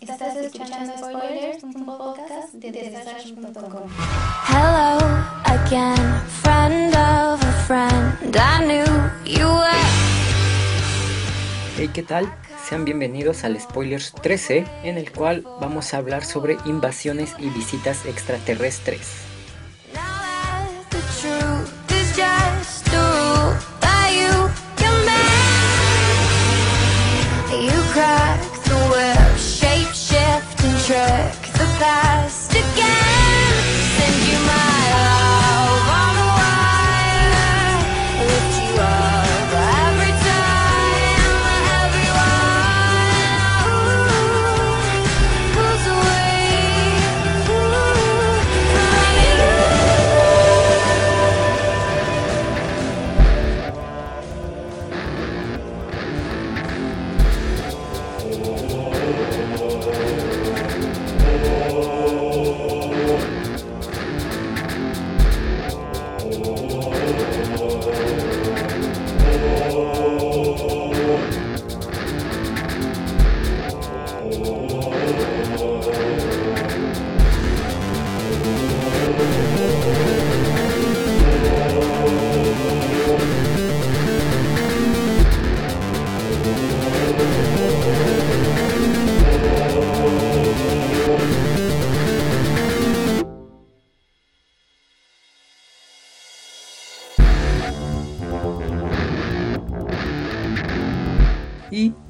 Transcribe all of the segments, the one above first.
Estás escuchando Spoilers, un podcast de Desastre.com. Hello again, friend of a friend. I knew you were. Hey, ¿qué tal? Sean bienvenidos al Spoilers 13, en el cual vamos a hablar sobre invasiones y visitas extraterrestres. Now that trick the past again.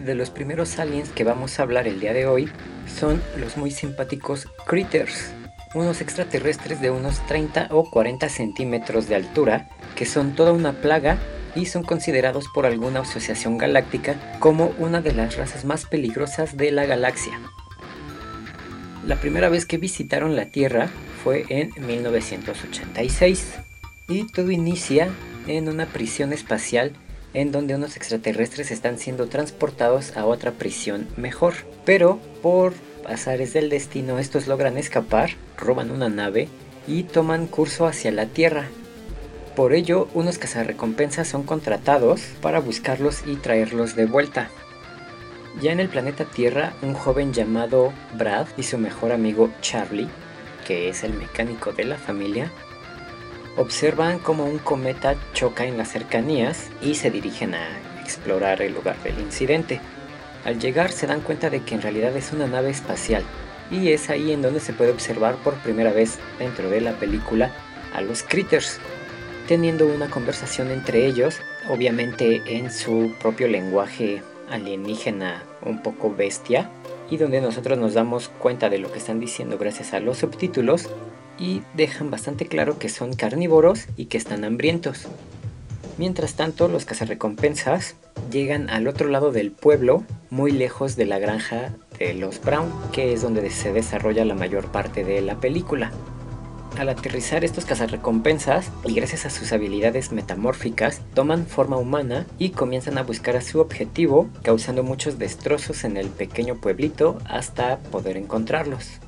De los primeros aliens que vamos a hablar el día de hoy son los muy simpáticos Critters, unos extraterrestres de unos 30 o 40 centímetros de altura que son toda una plaga y son considerados por alguna asociación galáctica como una de las razas más peligrosas de la galaxia. La primera vez que visitaron la Tierra fue en 1986 y todo inicia en una prisión espacial en donde unos extraterrestres están siendo transportados a otra prisión mejor. Pero por azares del destino estos logran escapar, roban una nave y toman curso hacia la Tierra. Por ello, unos cazarrecompensas son contratados para buscarlos y traerlos de vuelta. Ya en el planeta Tierra, un joven llamado Brad y su mejor amigo Charlie, que es el mecánico de la familia, observan cómo un cometa choca en las cercanías y se dirigen a explorar el lugar del incidente. Al llegar se dan cuenta de que en realidad es una nave espacial y es ahí en donde se puede observar por primera vez dentro de la película a los critters, teniendo una conversación entre ellos, obviamente en su propio lenguaje alienígena un poco bestia, y donde nosotros nos damos cuenta de lo que están diciendo gracias a los subtítulos dejan bastante claro que son carnívoros y que están hambrientos. Mientras tanto, los cazarrecompensas llegan al otro lado del pueblo, muy lejos de la granja de los Brown, que es donde se desarrolla la mayor parte de la película. Al aterrizar estos cazarrecompensas, y gracias a sus habilidades metamórficas, toman forma humana y comienzan a buscar a su objetivo, causando muchos destrozos en el pequeño pueblito hasta poder encontrarlos.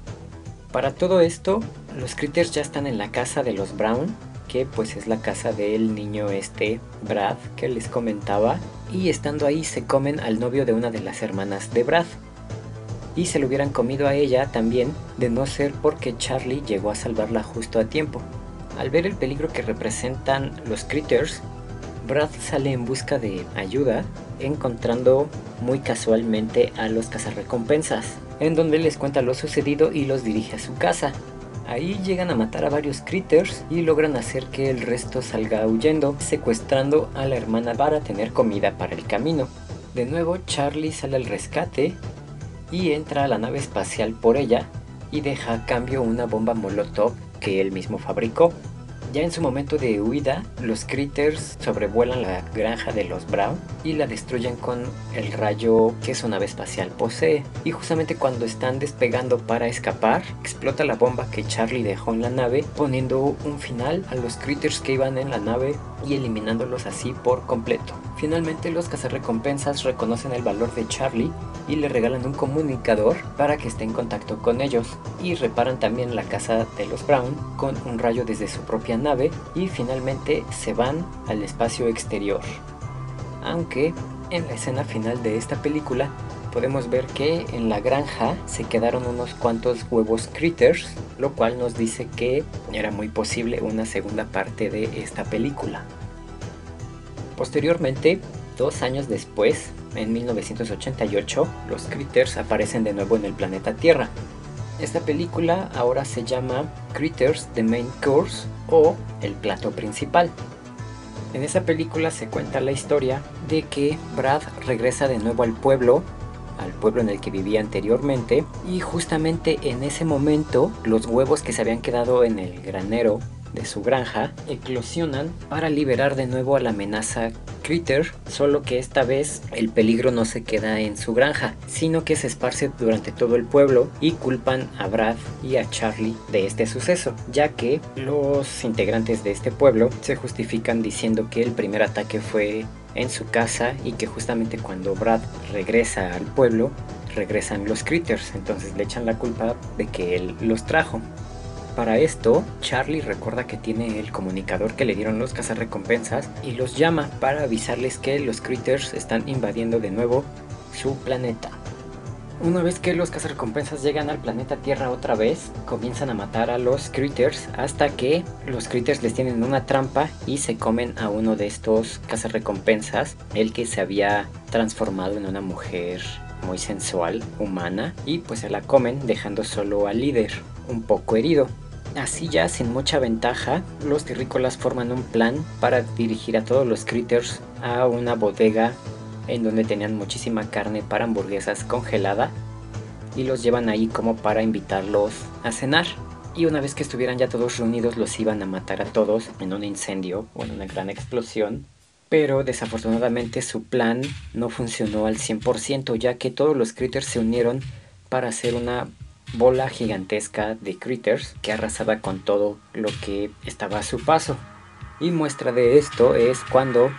Para todo esto, los critters ya están en la casa de los Brown, que pues es la casa del niño este Brad que les comentaba, y estando ahí se comen al novio de una de las hermanas de Brad. Y se lo hubieran comido a ella también, de no ser porque Charlie llegó a salvarla justo a tiempo. Al ver el peligro que representan los critters, Brad sale en busca de ayuda, encontrando muy casualmente a los cazarrecompensas, en donde les cuenta lo sucedido y los dirige a su casa. Ahí llegan a matar a varios critters y logran hacer que el resto salga huyendo, secuestrando a la hermana para tener comida para el camino. De nuevo, Charlie sale al rescate y entra a la nave espacial por ella y deja a cambio una bomba molotov que él mismo fabricó. Ya en su momento de huida, los critters sobrevuelan la granja de los Brown y la destruyen con el rayo que su nave espacial posee. Y justamente cuando están despegando para escapar, explota la bomba que Charlie dejó en la nave, poniendo un final a los critters que iban en la nave y eliminándolos así por completo. Finalmente los cazarrecompensas reconocen el valor de Charlie y le regalan un comunicador para que esté en contacto con ellos y reparan también la casa de los Brown con un rayo desde su propia nave y finalmente se van al espacio exterior. Aunque en la escena final de esta película podemos ver que en la granja se quedaron unos cuantos huevos critters, lo cual nos dice que era muy posible una segunda parte de esta película. Posteriormente, dos años después, en 1988, los critters aparecen de nuevo en el planeta Tierra. Esta película ahora se llama Critters The Main Course o El plato principal. En esa película se cuenta la historia de que Brad regresa de nuevo al pueblo, al pueblo en el que vivía anteriormente, y justamente en ese momento los huevos que se habían quedado en el granero de su granja eclosionan para liberar de nuevo a la amenaza Critter, solo que esta vez el peligro no se queda en su granja, sino que se esparce durante todo el pueblo y culpan a Brad y a Charlie de este suceso, ya que los integrantes de este pueblo se justifican diciendo que el primer ataque fue en su casa y que justamente cuando Brad regresa al pueblo regresan los critters, entonces le echan la culpa de que él los trajo. Para esto, Charlie recuerda que tiene el comunicador que le dieron los cazarrecompensas y los llama para avisarles que los critters están invadiendo de nuevo su planeta. Una vez que los cazarrecompensas llegan al planeta Tierra otra vez, comienzan a matar a los critters hasta que los critters les tienen una trampa y se comen a uno de estos cazarrecompensas, el que se había transformado en una mujer muy sensual, humana, y pues se la comen dejando solo al líder, un poco herido. Así ya sin mucha ventaja, los terrícolas forman un plan para dirigir a todos los critters a una bodega en donde tenían muchísima carne para hamburguesas congelada y los llevan ahí como para invitarlos a cenar. Y una vez que estuvieran ya todos reunidos los iban a matar a todos en un incendio o en una gran explosión. Pero desafortunadamente su plan no funcionó al 100% ya que todos los critters se unieron para hacer una bola gigantesca de critters que arrasaba con todo lo que estaba a su paso. Y muestra de esto es cuando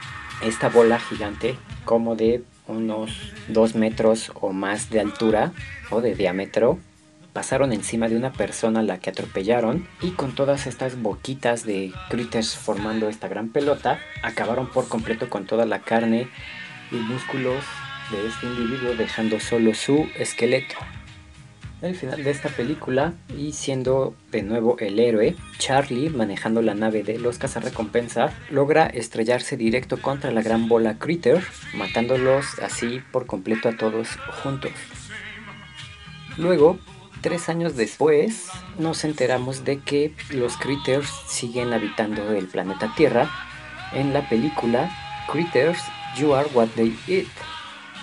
esta bola gigante, como de unos 2 metros o más de altura o de diámetro, pasaron encima de una persona a la que atropellaron y con todas estas boquitas de critters formando esta gran pelota, acabaron por completo con toda la carne y músculos de este individuo dejando solo su esqueleto. El final de esta película y siendo de nuevo el héroe, Charlie, manejando la nave de los cazarrecompensa, logra estrellarse directo contra la gran bola Critter, matándolos así por completo a todos juntos. Luego, tres años después, nos enteramos de que los Critters siguen habitando el planeta Tierra en la película Critters You Are What They Eat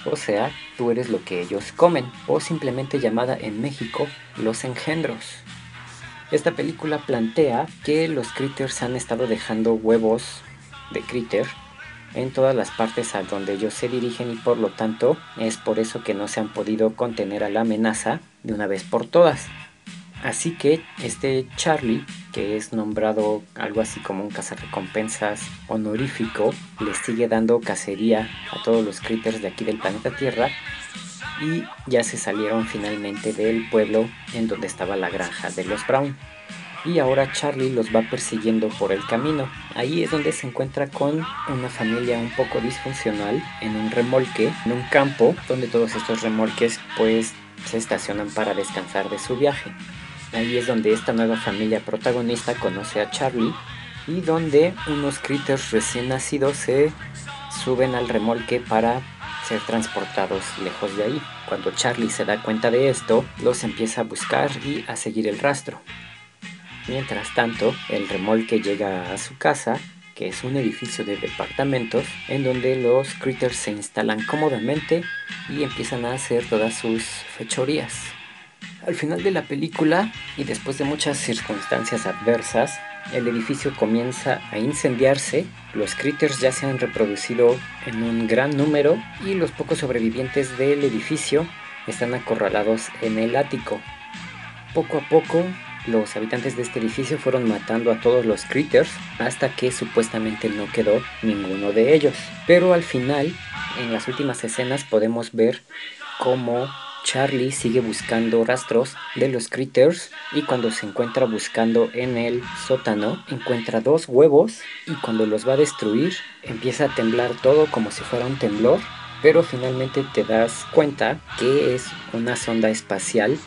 o sea, tú eres lo que ellos comen, o simplemente llamada en México Los Engendros. Esta película plantea que los critters han estado dejando huevos de critter en todas las partes a donde ellos se dirigen y por lo tanto es por eso que no se han podido contener a la amenaza de una vez por todas. Así que este Charlie, que es nombrado algo así como un cazarrecompensas honorífico, le sigue dando cacería a todos los critters de aquí del planeta Tierra y ya se salieron finalmente del pueblo en donde estaba la granja de los Brown. Y ahora Charlie los va persiguiendo por el camino. Ahí es donde se encuentra con una familia un poco disfuncional en un remolque, en un campo donde todos estos remolques pues se estacionan para descansar de su viaje. Ahí es donde esta nueva familia protagonista conoce a Charlie y donde unos critters recién nacidos se suben al remolque para ser transportados lejos de ahí. Cuando Charlie se da cuenta de esto, los empieza a buscar y a seguir el rastro. Mientras tanto, el remolque llega a su casa, que es un edificio de departamentos, en donde los critters se instalan cómodamente y empiezan a hacer todas sus fechorías. Al final de la película, y después de muchas circunstancias adversas, el edificio comienza a incendiarse, los critters ya se han reproducido en un gran número y los pocos sobrevivientes del edificio están acorralados en el ático. Poco a poco, los habitantes de este edificio fueron matando a todos los critters hasta que supuestamente no quedó ninguno de ellos. Pero al final, en las últimas escenas podemos ver cómo Charlie sigue buscando rastros de los critters y cuando se encuentra buscando en el sótano encuentra dos huevos y cuando los va a destruir empieza a temblar todo como si fuera un temblor pero finalmente te das cuenta que es una sonda espacial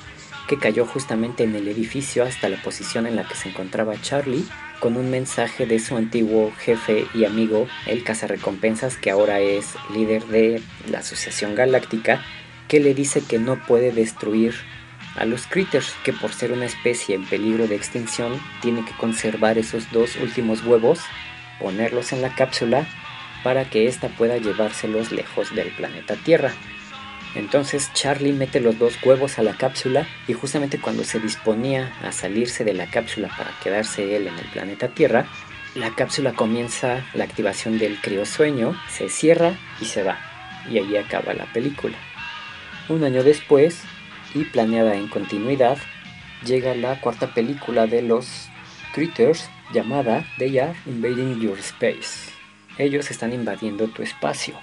que cayó justamente en el edificio hasta la posición en la que se encontraba Charlie, con un mensaje de su antiguo jefe y amigo, el cazarrecompensas, que ahora es líder de la Asociación Galáctica, que le dice que no puede destruir a los critters, que por ser una especie en peligro de extinción, tiene que conservar esos dos últimos huevos, ponerlos en la cápsula para que ésta pueda llevárselos lejos del planeta Tierra. Entonces Charlie mete los dos huevos a la cápsula y justamente cuando se disponía a salirse de la cápsula para quedarse él en el planeta Tierra, la cápsula comienza la activación del criosueño, se cierra y se va. Y ahí acaba la película. Un año después, y planeada en continuidad, llega la cuarta película de los Critters llamada They Are Invading Your Space. Ellos están invadiendo tu espacio.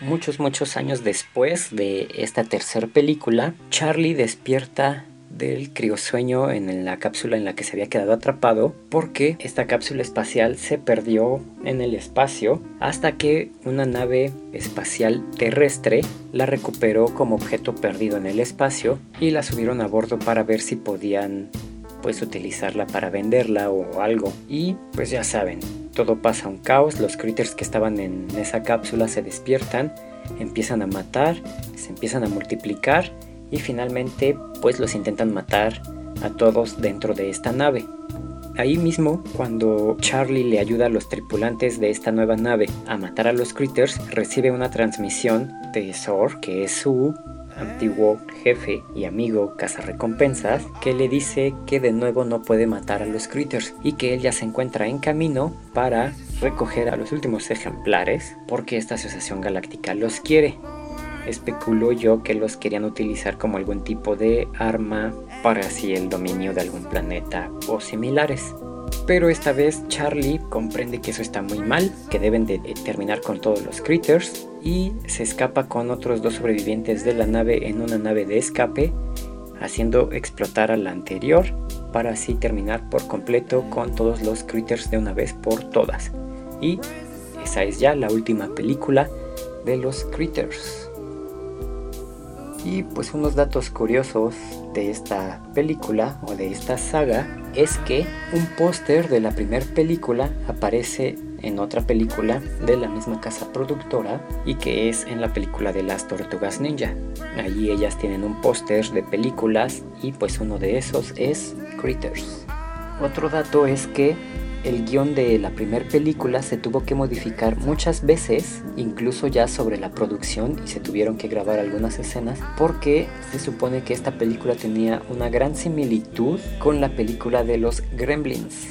Muchos, muchos años después de esta tercera película, Charlie despierta del criosueño en la cápsula en la que se había quedado atrapado porque esta cápsula espacial se perdió en el espacio hasta que una nave espacial terrestre la recuperó como objeto perdido en el espacio y la subieron a bordo para ver si podían pues utilizarla para venderla o algo. Y pues ya saben todo pasa un caos, los critters que estaban en esa cápsula se despiertan, empiezan a matar, se empiezan a multiplicar y finalmente pues los intentan matar a todos dentro de esta nave. Ahí mismo, cuando Charlie le ayuda a los tripulantes de esta nueva nave a matar a los critters, recibe una transmisión de Zor, que es su antiguo jefe y amigo cazarrecompensas, que le dice que de nuevo no puede matar a los critters y que él ya se encuentra en camino para recoger a los últimos ejemplares porque esta asociación galáctica los quiere. Especulo yo que los querían utilizar como algún tipo de arma para así el dominio de algún planeta o similares. Pero esta vez Charlie comprende que eso está muy mal, que deben de terminar con todos los critters y se escapa con otros dos sobrevivientes de la nave en una nave de escape, haciendo explotar a la anterior para así terminar por completo con todos los critters de una vez por todas. Y esa es ya la última película de los critters. Y pues unos datos curiosos de esta película o de esta saga es que un póster de la primera película aparece en otra película de la misma casa productora y que es en la película de las tortugas ninja. Allí ellas tienen un póster de películas y pues uno de esos es Critters. Otro dato es que el guion de la primera película se tuvo que modificar muchas veces, incluso ya sobre la producción, y se tuvieron que grabar algunas escenas, porque se supone que esta película tenía una gran similitud con la película de los Gremlins,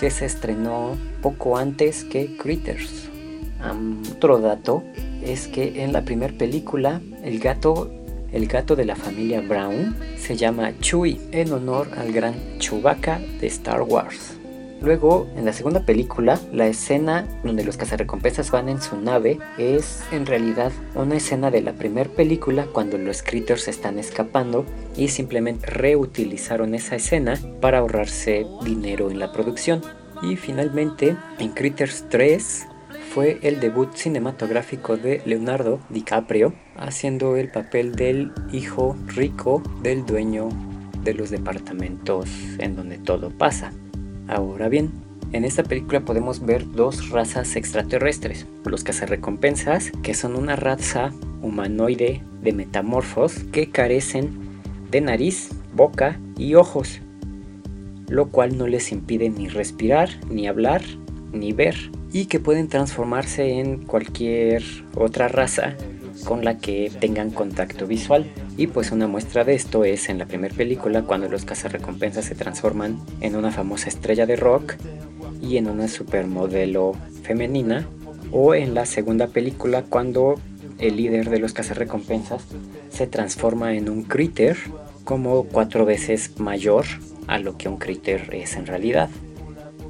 que se estrenó poco antes que Critters. otro dato es que en la primera película el gato el gato de la familia Brown se llama Chewie en honor al gran Chewbacca de Star Wars. Luego, en la segunda película, la escena donde los cazarrecompensas van en su nave es en realidad una escena de la primera película cuando los critters están escapando y simplemente reutilizaron esa escena para ahorrarse dinero en la producción. Y finalmente, en Critters 3 fue el debut cinematográfico de Leonardo DiCaprio, haciendo el papel del hijo rico del dueño de los departamentos en donde todo pasa. Ahora bien, en esta película podemos ver dos razas extraterrestres, los cazarrecompensas, que son una raza humanoide de metamorfos que carecen de nariz, boca y ojos, lo cual no les impide ni respirar, ni hablar, ni ver, y que pueden transformarse en cualquier otra raza con la que tengan contacto visual. Y pues una muestra de esto es en la primera película cuando los cazarrecompensas se transforman en una famosa estrella de rock y en una supermodelo femenina. O en la segunda película cuando el líder de los cazarrecompensas se transforma en un critter como cuatro veces mayor a lo que un critter es en realidad.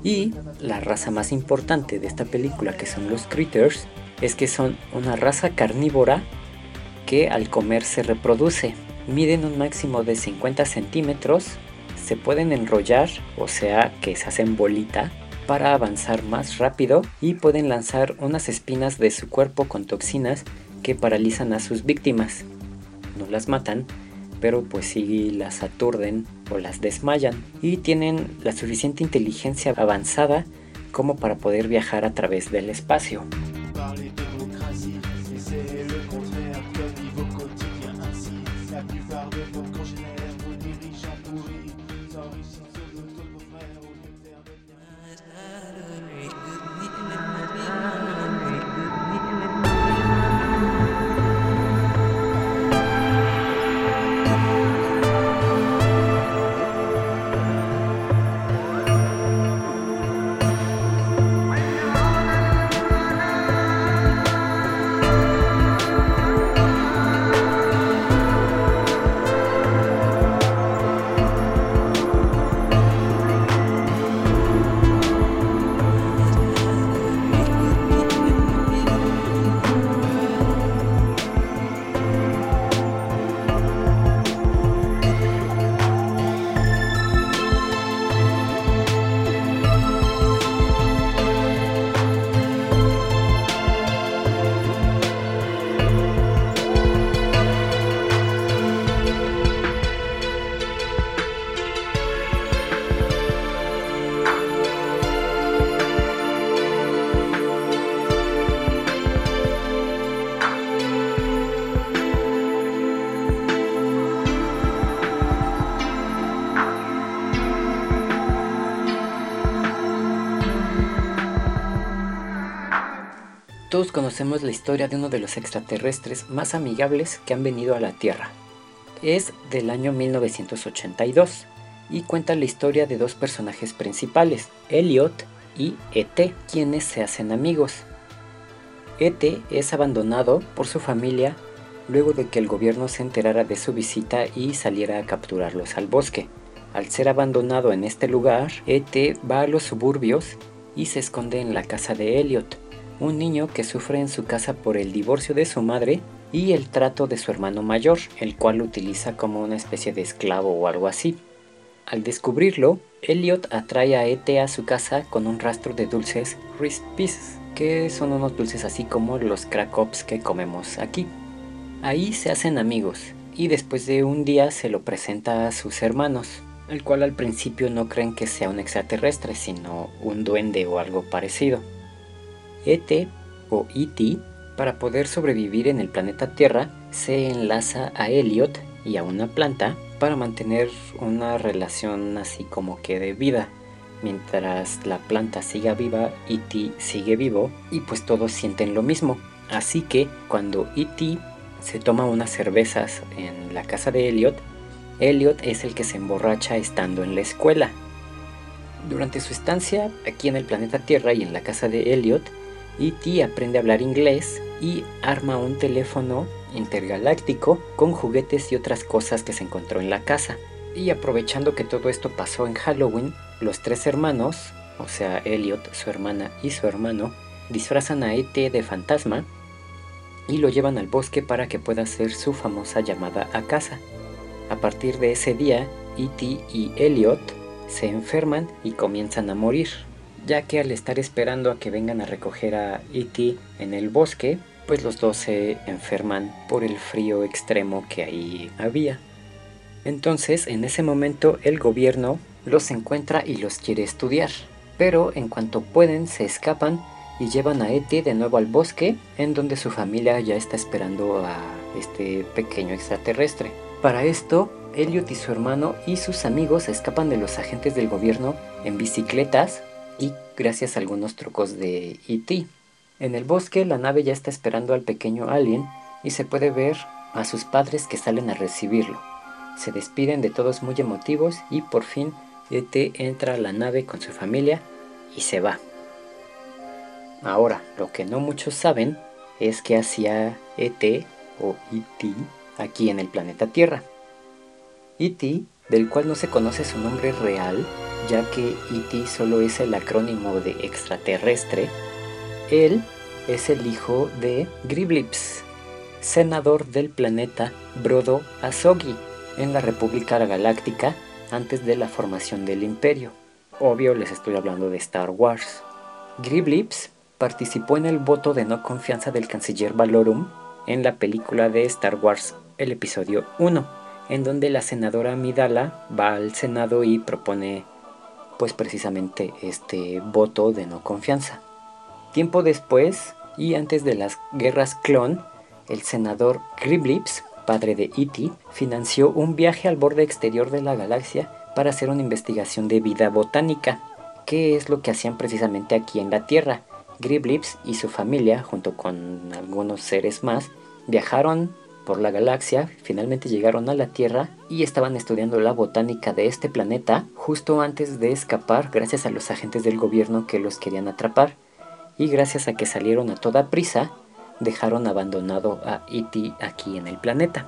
Y la raza más importante de esta película que son los critters es que son una raza carnívora que al comer se reproduce. Miden un máximo de 50 centímetros, se pueden enrollar, o sea que se hacen bolita, para avanzar más rápido y pueden lanzar unas espinas de su cuerpo con toxinas que paralizan a sus víctimas. No las matan, pero pues sí las aturden o las desmayan y tienen la suficiente inteligencia avanzada como para poder viajar a través del espacio. Conocemos la historia de uno de los extraterrestres más amigables que han venido a la Tierra. Es del año 1982 y cuenta la historia de dos personajes principales, Elliot y ET, quienes se hacen amigos. ET es abandonado por su familia luego de que el gobierno se enterara de su visita y saliera a capturarlos al bosque. Al ser abandonado en este lugar, ET va a los suburbios y se esconde en la casa de Elliot un niño que sufre en su casa por el divorcio de su madre y el trato de su hermano mayor, el cual lo utiliza como una especie de esclavo o algo así. Al descubrirlo, Elliot atrae a E.T. a su casa con un rastro de dulces Pieces, que son unos dulces así como los crackops que comemos aquí. Ahí se hacen amigos y después de un día se lo presenta a sus hermanos, el cual al principio no creen que sea un extraterrestre, sino un duende o algo parecido. ET o ET, para poder sobrevivir en el planeta Tierra, se enlaza a Elliot y a una planta para mantener una relación así como que de vida. Mientras la planta siga viva, E.T. sigue vivo y pues todos sienten lo mismo. Así que cuando E.T. se toma unas cervezas en la casa de Elliot, Elliot es el que se emborracha estando en la escuela. Durante su estancia aquí en el planeta Tierra y en la casa de Elliot, E.T. aprende a hablar inglés y arma un teléfono intergaláctico con juguetes y otras cosas que se encontró en la casa. Y aprovechando que todo esto pasó en Halloween, los tres hermanos, o sea, Elliot, su hermana y su hermano, disfrazan a E.T. de fantasma y lo llevan al bosque para que pueda hacer su famosa llamada a casa. A partir de ese día, E.T. y Elliot se enferman y comienzan a morir ya que al estar esperando a que vengan a recoger a E.T. en el bosque, pues los dos se enferman por el frío extremo que ahí había. Entonces, en ese momento, el gobierno los encuentra y los quiere estudiar, pero en cuanto pueden se escapan y llevan a E.T. de nuevo al bosque, en donde su familia ya está esperando a este pequeño extraterrestre. Para esto, Elliot y su hermano y sus amigos escapan de los agentes del gobierno en bicicletas y gracias a algunos trucos de E.T. En el bosque la nave ya está esperando al pequeño alien y se puede ver a sus padres que salen a recibirlo. Se despiden de todos muy emotivos y por fin E.T. entra a la nave con su familia y se va. Ahora, lo que no muchos saben es que hacía E.T. o E.T. aquí en el planeta Tierra. E.T., del cual no se conoce su nombre real, ya que E.T. solo es el acrónimo de extraterrestre, él es el hijo de Griblips, senador del planeta Brodo Azogi, en la República Galáctica antes de la formación del Imperio. Obvio les estoy hablando de Star Wars. Griblips participó en el voto de no confianza del canciller Valorum en la película de Star Wars, el episodio 1, en donde la senadora Midala va al Senado y propone pues precisamente este voto de no confianza. Tiempo después y antes de las guerras clon, el senador Griblips, padre de E.T., financió un viaje al borde exterior de la galaxia para hacer una investigación de vida botánica, que es lo que hacían precisamente aquí en la Tierra. Griblips y su familia, junto con algunos seres más, viajaron por la galaxia, finalmente llegaron a la Tierra y estaban estudiando la botánica de este planeta justo antes de escapar gracias a los agentes del gobierno que los querían atrapar y gracias a que salieron a toda prisa dejaron abandonado a E.T. aquí en el planeta.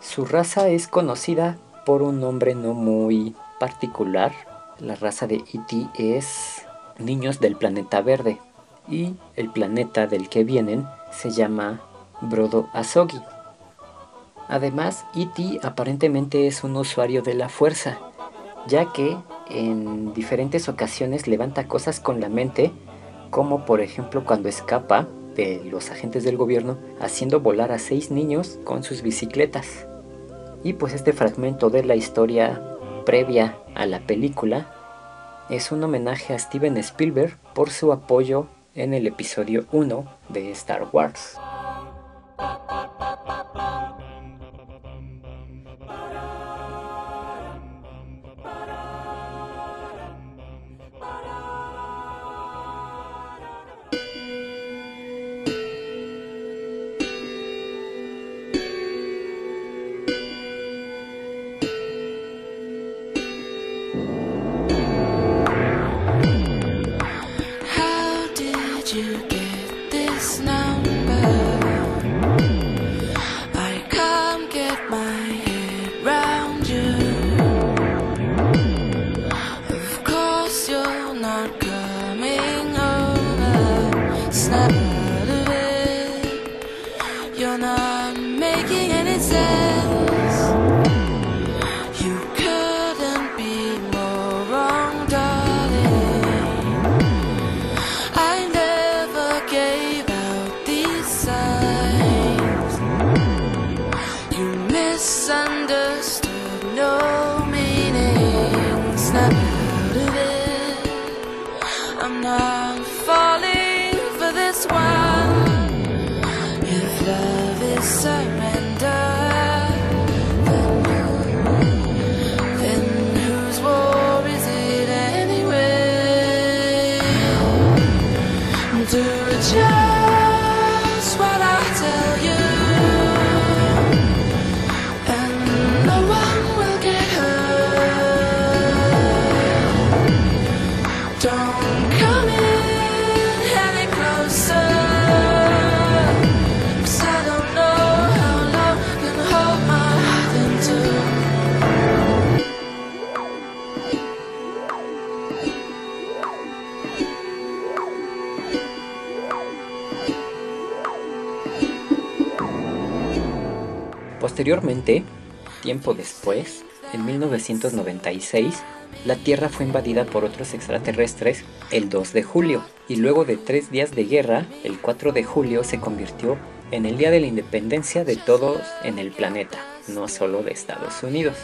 Su raza es conocida por un nombre no muy particular. La raza de E.T. es niños del planeta verde y el planeta del que vienen se llama Brodo Asogi. Además, E.T. aparentemente es un usuario de la fuerza, ya que en diferentes ocasiones levanta cosas con la mente, como por ejemplo cuando escapa de los agentes del gobierno haciendo volar a seis niños con sus bicicletas. Y pues este fragmento de la historia previa a la película es un homenaje a Steven Spielberg por su apoyo en el episodio 1 de Star Wars. Tiempo después, en 1996, la Tierra fue invadida por otros extraterrestres el 2 de julio, y luego de tres días de guerra, el 4 de julio se convirtió en el Día de la Independencia de todos en el planeta, no solo de Estados Unidos.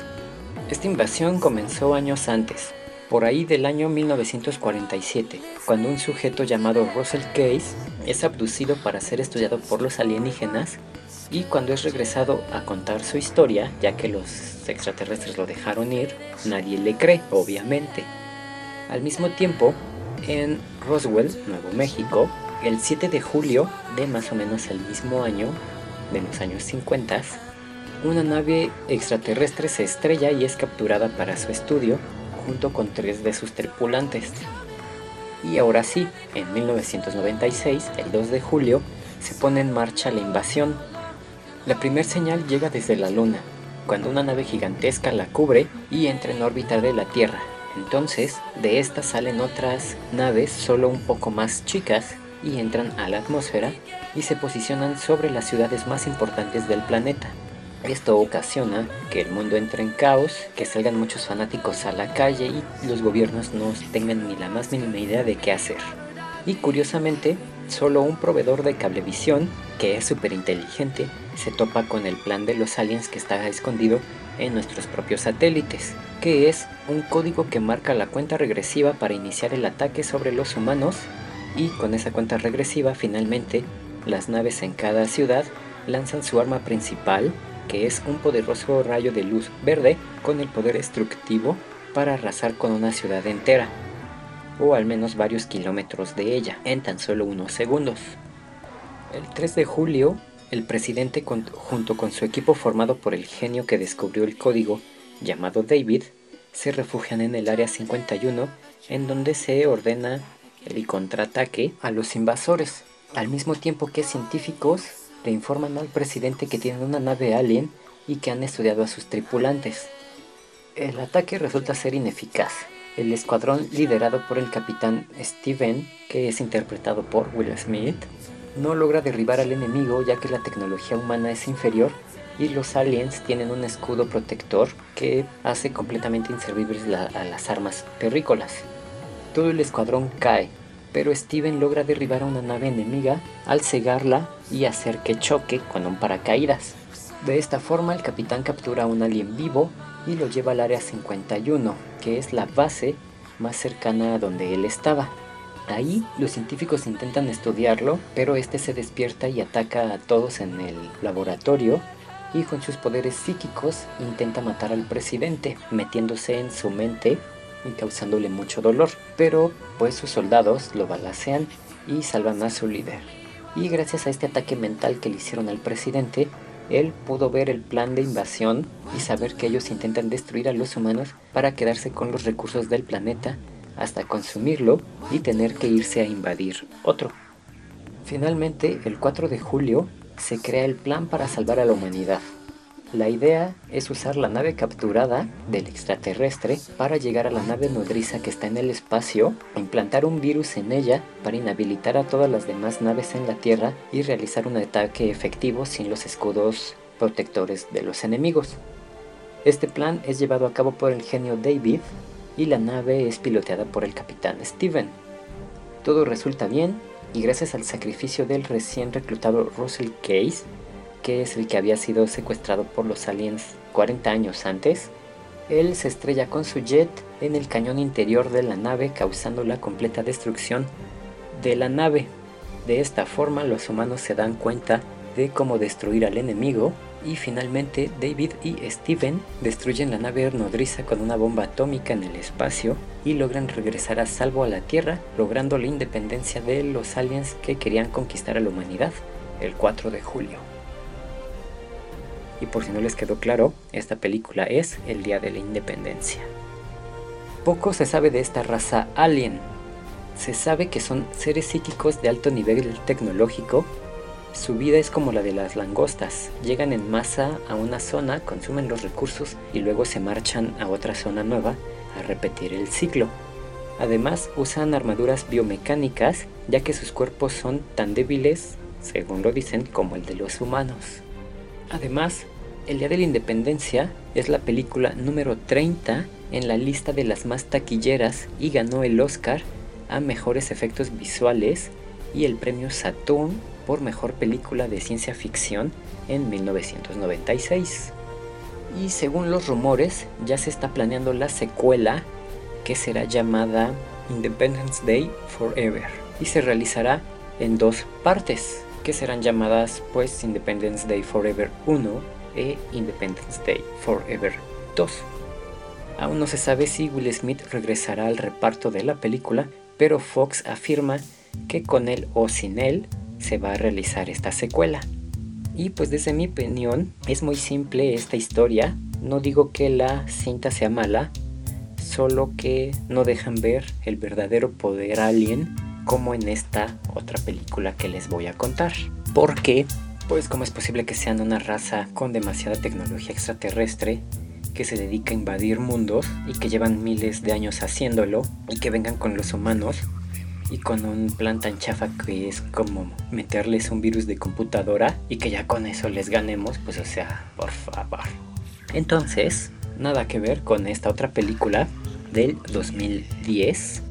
Esta invasión comenzó años antes, por ahí del año 1947, cuando un sujeto llamado Russell Case es abducido para ser estudiado por los alienígenas y cuando es regresado a contar su historia, ya que los extraterrestres lo dejaron ir, nadie le cree, obviamente. Al mismo tiempo, en Roswell, Nuevo México, el 7 de julio de más o menos el mismo año, de los años 50, una nave extraterrestre se estrella y es capturada para su estudio junto con tres de sus tripulantes. Y ahora sí, en 1996, el 2 de julio, se pone en marcha la invasión. La primer señal llega desde la Luna, cuando una nave gigantesca la cubre y entra en órbita de la Tierra. Entonces, de esta salen otras naves solo un poco más chicas y entran a la atmósfera y se posicionan sobre las ciudades más importantes del planeta. Esto ocasiona que el mundo entre en caos, que salgan muchos fanáticos a la calle y los gobiernos no tengan ni la más mínima idea de qué hacer. Y curiosamente, solo un proveedor de cablevisión que es súper inteligente, se topa con el plan de los aliens que está escondido en nuestros propios satélites, que es un código que marca la cuenta regresiva para iniciar el ataque sobre los humanos y con esa cuenta regresiva finalmente las naves en cada ciudad lanzan su arma principal, que es un poderoso rayo de luz verde con el poder destructivo para arrasar con una ciudad entera, o al menos varios kilómetros de ella, en tan solo unos segundos. El 3 de julio, el presidente junto con su equipo formado por el genio que descubrió el código, llamado David, se refugian en el Área 51, en donde se ordena el contraataque a los invasores, al mismo tiempo que científicos le informan al presidente que tienen una nave alien y que han estudiado a sus tripulantes. El ataque resulta ser ineficaz. El escuadrón liderado por el capitán Steven, que es interpretado por Will Smith, no logra derribar al enemigo ya que la tecnología humana es inferior y los aliens tienen un escudo protector que hace completamente inservibles a las armas terrícolas. Todo el escuadrón cae, pero Steven logra derribar a una nave enemiga al cegarla y hacer que choque con un paracaídas. De esta forma el capitán captura a un alien vivo y lo lleva al área 51, que es la base más cercana a donde él estaba. Ahí los científicos intentan estudiarlo, pero este se despierta y ataca a todos en el laboratorio y con sus poderes psíquicos intenta matar al presidente, metiéndose en su mente y causándole mucho dolor, pero pues sus soldados lo balacean y salvan a su líder. Y gracias a este ataque mental que le hicieron al presidente, él pudo ver el plan de invasión y saber que ellos intentan destruir a los humanos para quedarse con los recursos del planeta hasta consumirlo y tener que irse a invadir otro. Finalmente, el 4 de julio, se crea el plan para salvar a la humanidad. La idea es usar la nave capturada del extraterrestre para llegar a la nave nodriza que está en el espacio, implantar un virus en ella para inhabilitar a todas las demás naves en la Tierra y realizar un ataque efectivo sin los escudos protectores de los enemigos. Este plan es llevado a cabo por el genio David y la nave es piloteada por el capitán Steven. Todo resulta bien y gracias al sacrificio del recién reclutado Russell Case, que es el que había sido secuestrado por los aliens 40 años antes, él se estrella con su jet en el cañón interior de la nave causando la completa destrucción de la nave. De esta forma los humanos se dan cuenta de cómo destruir al enemigo y finalmente David y Steven destruyen la nave nodriza con una bomba atómica en el espacio y logran regresar a salvo a la Tierra, logrando la independencia de los aliens que querían conquistar a la humanidad el 4 de julio. Y por si no les quedó claro, esta película es El Día de la Independencia. Poco se sabe de esta raza alien. Se sabe que son seres psíquicos de alto nivel tecnológico. Su vida es como la de las langostas. Llegan en masa a una zona, consumen los recursos y luego se marchan a otra zona nueva a repetir el ciclo. Además, usan armaduras biomecánicas ya que sus cuerpos son tan débiles, según lo dicen, como el de los humanos. Además, El Día de la Independencia es la película número 30 en la lista de las más taquilleras y ganó el Oscar a mejores efectos visuales y el premio Saturn por mejor película de ciencia ficción en 1996. Y según los rumores, ya se está planeando la secuela que será llamada Independence Day Forever y se realizará en dos partes que serán llamadas pues Independence Day Forever 1 e Independence Day Forever 2. Aún no se sabe si Will Smith regresará al reparto de la película, pero Fox afirma que con él o sin él se va a realizar esta secuela. Y pues desde mi opinión es muy simple esta historia, no digo que la cinta sea mala, solo que no dejan ver el verdadero poder alien como en esta otra película que les voy a contar. ¿Por qué? Pues cómo es posible que sean una raza con demasiada tecnología extraterrestre que se dedica a invadir mundos y que llevan miles de años haciéndolo y que vengan con los humanos y con un plan tan chafa que es como meterles un virus de computadora y que ya con eso les ganemos, pues o sea, por favor. Entonces, nada que ver con esta otra película del 2010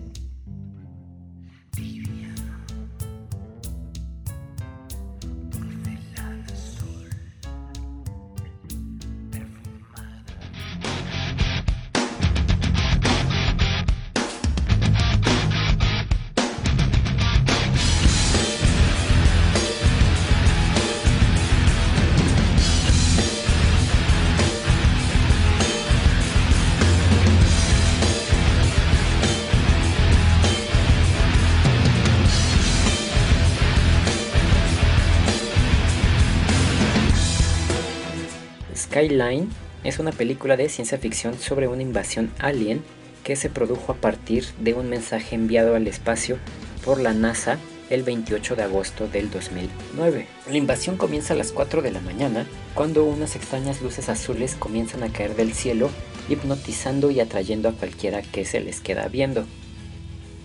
Skyline es una película de ciencia ficción sobre una invasión alien que se produjo a partir de un mensaje enviado al espacio por la NASA el 28 de agosto del 2009. La invasión comienza a las 4 de la mañana, cuando unas extrañas luces azules comienzan a caer del cielo, hipnotizando y atrayendo a cualquiera que se les queda viendo.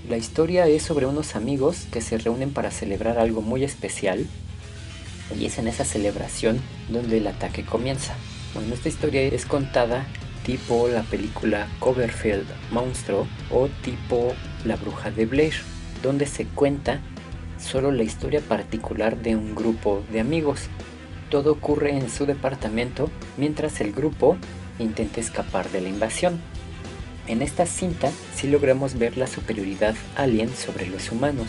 La historia es sobre unos amigos que se reúnen para celebrar algo muy especial, y es en esa celebración donde el ataque comienza. Bueno, esta historia es contada tipo la película Coverfield Monstruo o tipo La Bruja de Blair, donde se cuenta solo la historia particular de un grupo de amigos. Todo ocurre en su departamento mientras el grupo intenta escapar de la invasión. En esta cinta sí logramos ver la superioridad alien sobre los humanos,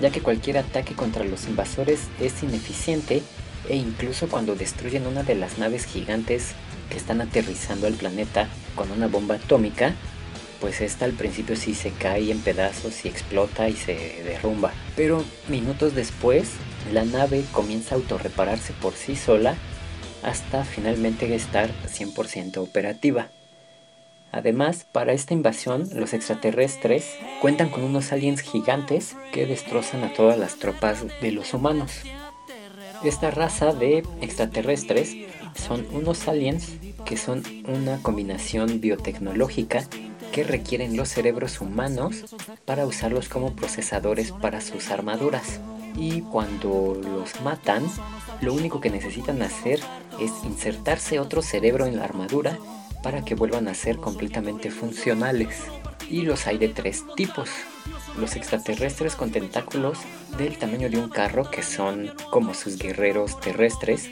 ya que cualquier ataque contra los invasores es ineficiente e incluso cuando destruyen una de las naves gigantes que están aterrizando al planeta con una bomba atómica, pues esta al principio sí se cae en pedazos y explota y se derrumba. Pero minutos después, la nave comienza a autorrepararse por sí sola hasta finalmente estar 100% operativa. Además, para esta invasión, los extraterrestres cuentan con unos aliens gigantes que destrozan a todas las tropas de los humanos. Esta raza de extraterrestres son unos aliens que son una combinación biotecnológica que requieren los cerebros humanos para usarlos como procesadores para sus armaduras. Y cuando los matan, lo único que necesitan hacer es insertarse otro cerebro en la armadura para que vuelvan a ser completamente funcionales. Y los hay de tres tipos. Los extraterrestres con tentáculos del tamaño de un carro que son como sus guerreros terrestres.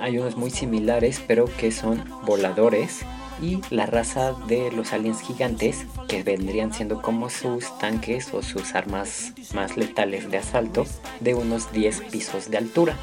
Hay unos muy similares pero que son voladores y la raza de los aliens gigantes que vendrían siendo como sus tanques o sus armas más letales de asalto de unos 10 pisos de altura.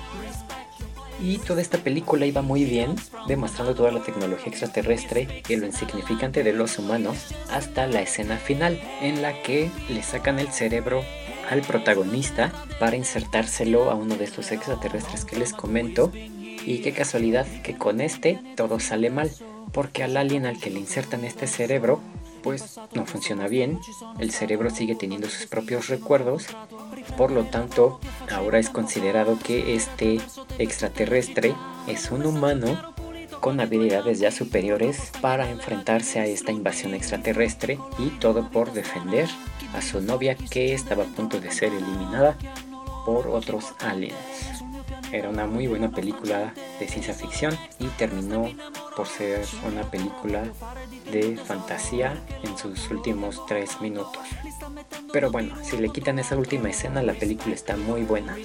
Y toda esta película iba muy bien, demostrando toda la tecnología extraterrestre y lo insignificante de los humanos, hasta la escena final, en la que le sacan el cerebro al protagonista para insertárselo a uno de estos extraterrestres que les comento. Y qué casualidad que con este todo sale mal porque al alien al que le insertan este cerebro, pues no funciona bien, el cerebro sigue teniendo sus propios recuerdos, por lo tanto, ahora es considerado que este extraterrestre es un humano con habilidades ya superiores para enfrentarse a esta invasión extraterrestre y todo por defender a su novia que estaba a punto de ser eliminada por otros aliens. Era una muy buena película de ciencia ficción y terminó por ser una película de fantasía en sus últimos tres minutos. Pero bueno, si le quitan esa última escena, la película está muy buena.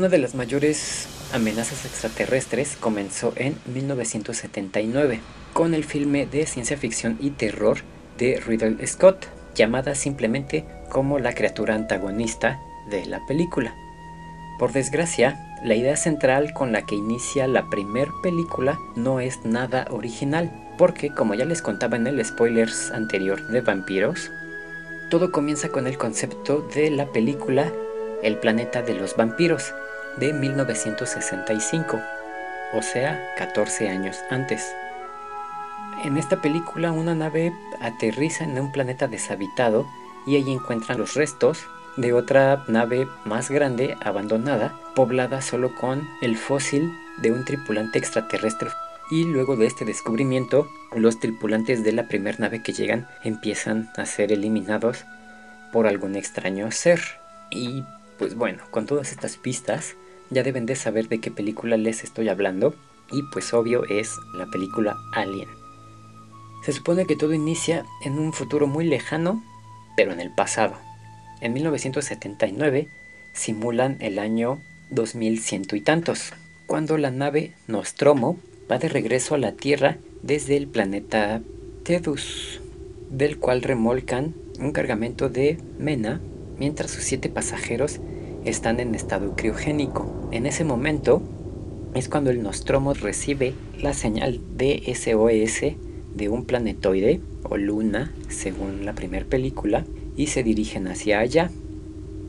Una de las mayores amenazas extraterrestres comenzó en 1979 con el filme de ciencia ficción y terror de Riddle Scott, llamada simplemente como la criatura antagonista de la película. Por desgracia, La idea central con la que inicia la primer película no es nada original, porque como ya les contaba en el spoilers anterior de vampiros, todo comienza con el concepto de la película El planeta de los vampiros de 1965, o sea, 14 años antes. En esta película una nave aterriza en un planeta deshabitado y allí encuentran los restos de otra nave más grande abandonada, poblada solo con el fósil de un tripulante extraterrestre. Y luego de este descubrimiento, los tripulantes de la primera nave que llegan empiezan a ser eliminados por algún extraño ser. Y pues bueno, con todas estas pistas, ya deben de saber de qué película les estoy hablando. Y pues obvio es la película Alien. Se supone que todo inicia en un futuro muy lejano, pero en el pasado. En 1979 simulan el año 2100 y tantos, cuando la nave Nostromo va de regreso a la Tierra desde el planeta Tedus, del cual remolcan un cargamento de mena, mientras sus siete pasajeros están en estado criogénico. En ese momento es cuando el Nostromo recibe la señal de SOS de un planetoide o luna, según la primera película, y se dirigen hacia allá.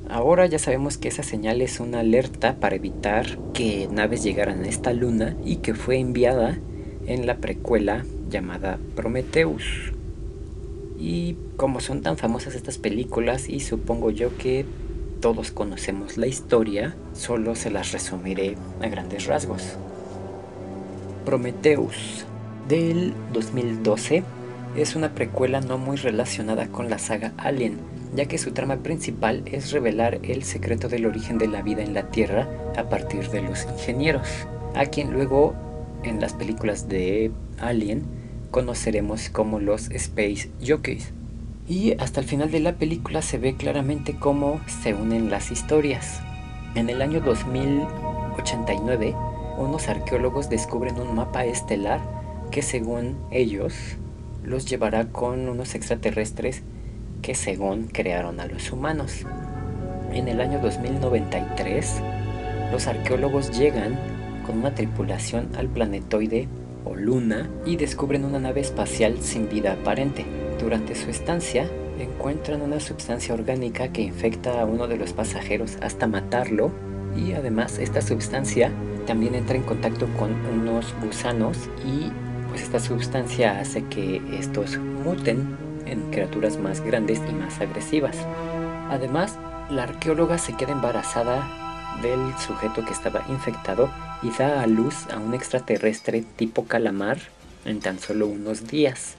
Ahora ya sabemos que esa señal es una alerta para evitar que naves llegaran a esta luna y que fue enviada en la precuela llamada Prometheus. Y como son tan famosas estas películas y supongo yo que todos conocemos la historia, solo se las resumiré a grandes rasgos. Prometheus del 2012 es una precuela no muy relacionada con la saga Alien, ya que su trama principal es revelar el secreto del origen de la vida en la Tierra a partir de los ingenieros, a quien luego en las películas de Alien conoceremos como los Space Jockeys. Y hasta el final de la película se ve claramente cómo se unen las historias. En el año 2089, unos arqueólogos descubren un mapa estelar que según ellos los llevará con unos extraterrestres que según crearon a los humanos. En el año 2093, los arqueólogos llegan con una tripulación al planetoide o luna y descubren una nave espacial sin vida aparente. Durante su estancia, encuentran una sustancia orgánica que infecta a uno de los pasajeros hasta matarlo y además esta sustancia también entra en contacto con unos gusanos y pues esta sustancia hace que estos muten en criaturas más grandes y más agresivas. Además, la arqueóloga se queda embarazada del sujeto que estaba infectado y da a luz a un extraterrestre tipo calamar en tan solo unos días.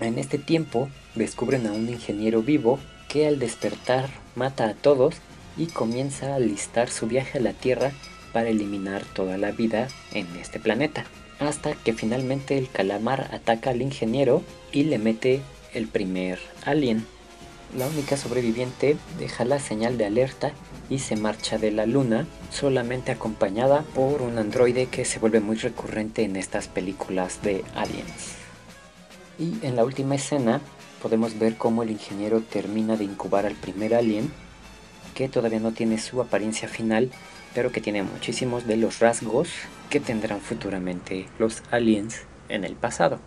En este tiempo descubren a un ingeniero vivo que al despertar mata a todos y comienza a listar su viaje a la Tierra para eliminar toda la vida en este planeta hasta que finalmente el calamar ataca al ingeniero y le mete el primer alien. La única sobreviviente deja la señal de alerta y se marcha de la luna, solamente acompañada por un androide que se vuelve muy recurrente en estas películas de aliens. Y en la última escena podemos ver cómo el ingeniero termina de incubar al primer alien, que todavía no tiene su apariencia final, pero que tiene muchísimos de los rasgos que tendrán futuramente los aliens en el pasado.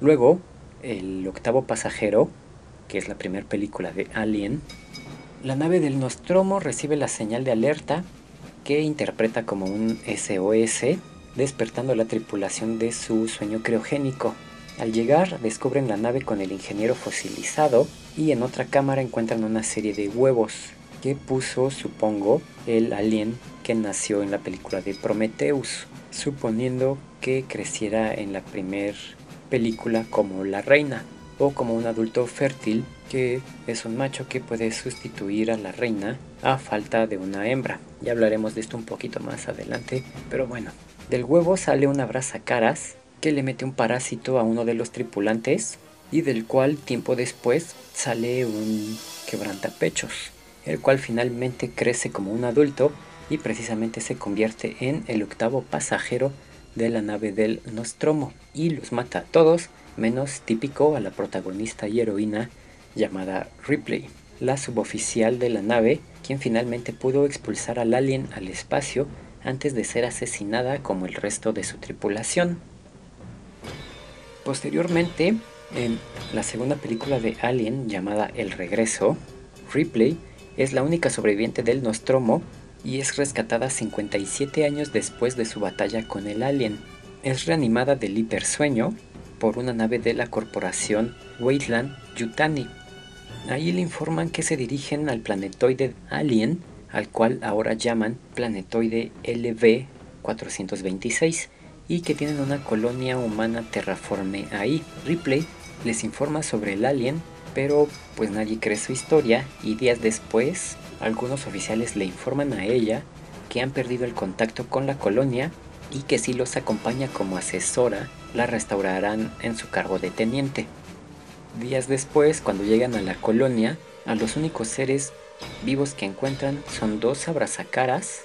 Luego, el octavo pasajero, que es la primera película de Alien, la nave del Nostromo recibe la señal de alerta que interpreta como un SOS, despertando a la tripulación de su sueño criogénico. Al llegar, descubren la nave con el ingeniero fosilizado y en otra cámara encuentran una serie de huevos que puso, supongo, el alien que nació en la película de Prometheus, suponiendo que creciera en la primer película como la reina o como un adulto fértil que es un macho que puede sustituir a la reina a falta de una hembra. Ya hablaremos de esto un poquito más adelante, pero bueno. Del huevo sale una brasa caras que le mete un parásito a uno de los tripulantes y del cual tiempo después sale un quebrantapechos, el cual finalmente crece como un adulto y precisamente se convierte en el octavo pasajero de la nave del Nostromo y los mata a todos, menos típico a la protagonista y heroína llamada Ripley, la suboficial de la nave quien finalmente pudo expulsar al alien al espacio antes de ser asesinada como el resto de su tripulación. Posteriormente, en la segunda película de Alien llamada El Regreso, Ripley es la única sobreviviente del Nostromo y es rescatada 57 años después de su batalla con el alien. Es reanimada del hipersueño por una nave de la corporación Wayland Yutani. Ahí le informan que se dirigen al planetoide Alien, al cual ahora llaman planetoide LV-426, y que tienen una colonia humana terraforme ahí. Ripley les informa sobre el alien, pero pues nadie cree su historia y días después algunos oficiales le informan a ella que han perdido el contacto con la colonia y que si los acompaña como asesora, la restaurarán en su cargo de teniente. Días después, cuando llegan a la colonia, a los únicos seres vivos que encuentran son dos abrazacaras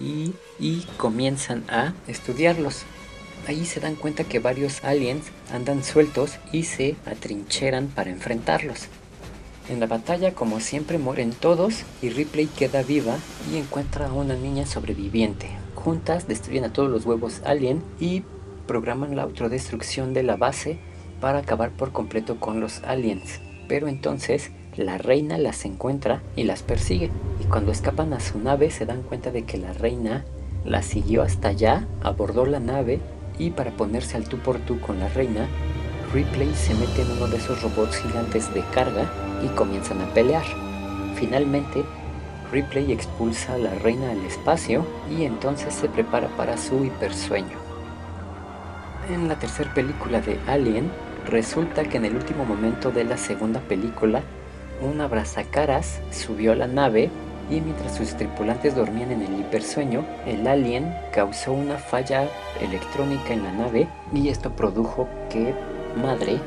y, y comienzan a estudiarlos. Ahí se dan cuenta que varios aliens andan sueltos y se atrincheran para enfrentarlos. En la batalla, como siempre, mueren todos y Ripley queda viva y encuentra a una niña sobreviviente. Juntas destruyen a todos los huevos alien y programan la autodestrucción de la base para acabar por completo con los aliens. Pero entonces la reina las encuentra y las persigue. Y cuando escapan a su nave se dan cuenta de que la reina la siguió hasta allá, abordó la nave y para ponerse al tú por tú con la reina, Ripley se mete en uno de esos robots gigantes de carga y comienzan a pelear. Finalmente, Ripley expulsa a la reina al espacio y entonces se prepara para su hipersueño. En la tercera película de Alien, resulta que en el último momento de la segunda película, un abrazacaras subió a la nave y mientras sus tripulantes dormían en el hipersueño, el alien causó una falla electrónica en la nave y esto produjo que Madre,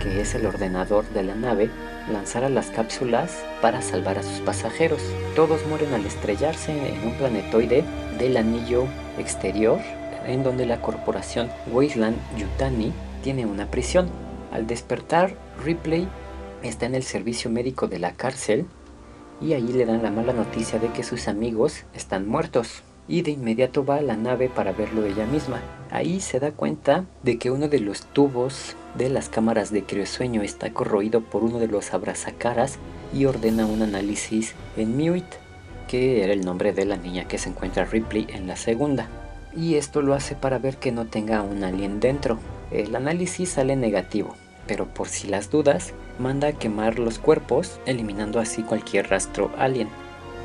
que es el ordenador de la nave, lanzara las cápsulas para salvar a sus pasajeros. Todos mueren al estrellarse en un planetoide del anillo exterior en donde la corporación Wasteland Yutani tiene una prisión. Al despertar, Ripley está en el servicio médico de la cárcel y ahí le dan la mala noticia de que sus amigos están muertos y de inmediato va a la nave para verlo ella misma. Ahí se da cuenta de que uno de los tubos de las cámaras de criosueño está corroído por uno de los abrazacaras y ordena un análisis en Mute, que era el nombre de la niña que se encuentra Ripley en la segunda. Y esto lo hace para ver que no tenga un alien dentro. El análisis sale negativo, pero por si las dudas, manda a quemar los cuerpos, eliminando así cualquier rastro alien.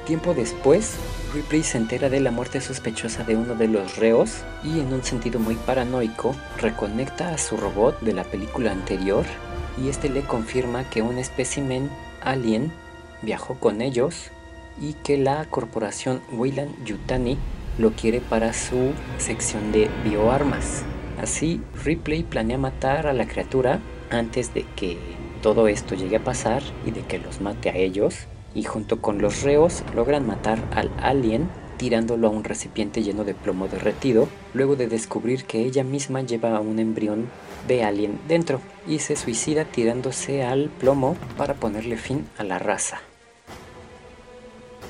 Tiempo después, Ripley se entera de la muerte sospechosa de uno de los reos y en un sentido muy paranoico reconecta a su robot de la película anterior y este le confirma que un espécimen alien viajó con ellos y que la corporación Weyland Yutani lo quiere para su sección de bioarmas. Así, Ripley planea matar a la criatura antes de que todo esto llegue a pasar y de que los mate a ellos y junto con los reos logran matar al alien tirándolo a un recipiente lleno de plomo derretido, luego de descubrir que ella misma lleva a un embrión de alien dentro y se suicida tirándose al plomo para ponerle fin a la raza.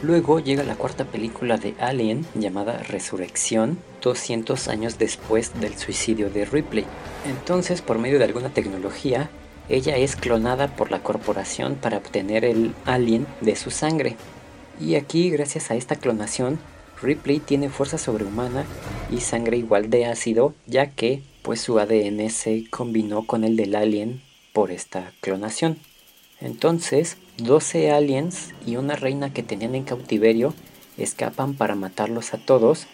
Luego llega la cuarta película de Alien llamada Resurrección, 200 años después del suicidio de Ripley. Entonces, por medio de alguna tecnología, ella es clonada por la corporación para obtener el alien de su sangre. Y aquí, gracias a esta clonación, Ripley tiene fuerza sobrehumana y sangre igual de ácido, ya que pues su ADN se combinó con el del alien por esta clonación. Entonces, 12 aliens y una reina que tenían en cautiverio escapan para matarlos a todos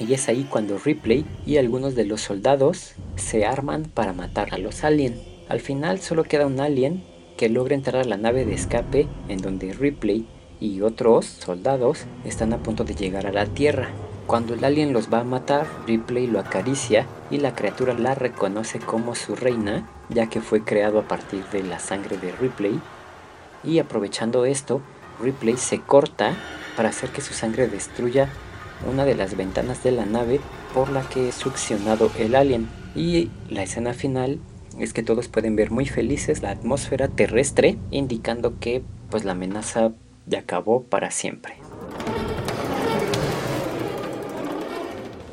y es ahí cuando Ripley y algunos de los soldados se arman para matar a los aliens. Al final solo queda un alien que logra entrar a la nave de escape en donde Ripley y otros soldados están a punto de llegar a la Tierra. Cuando el alien los va a matar, Ripley lo acaricia y la criatura la reconoce como su reina, ya que fue creado a partir de la sangre de Ripley. Y aprovechando esto, Ripley se corta para hacer que su sangre destruya una de las ventanas de la nave por la que es succionado el alien. Y la escena final es que todos pueden ver muy felices la atmósfera terrestre, indicando que pues la amenaza y acabó para siempre.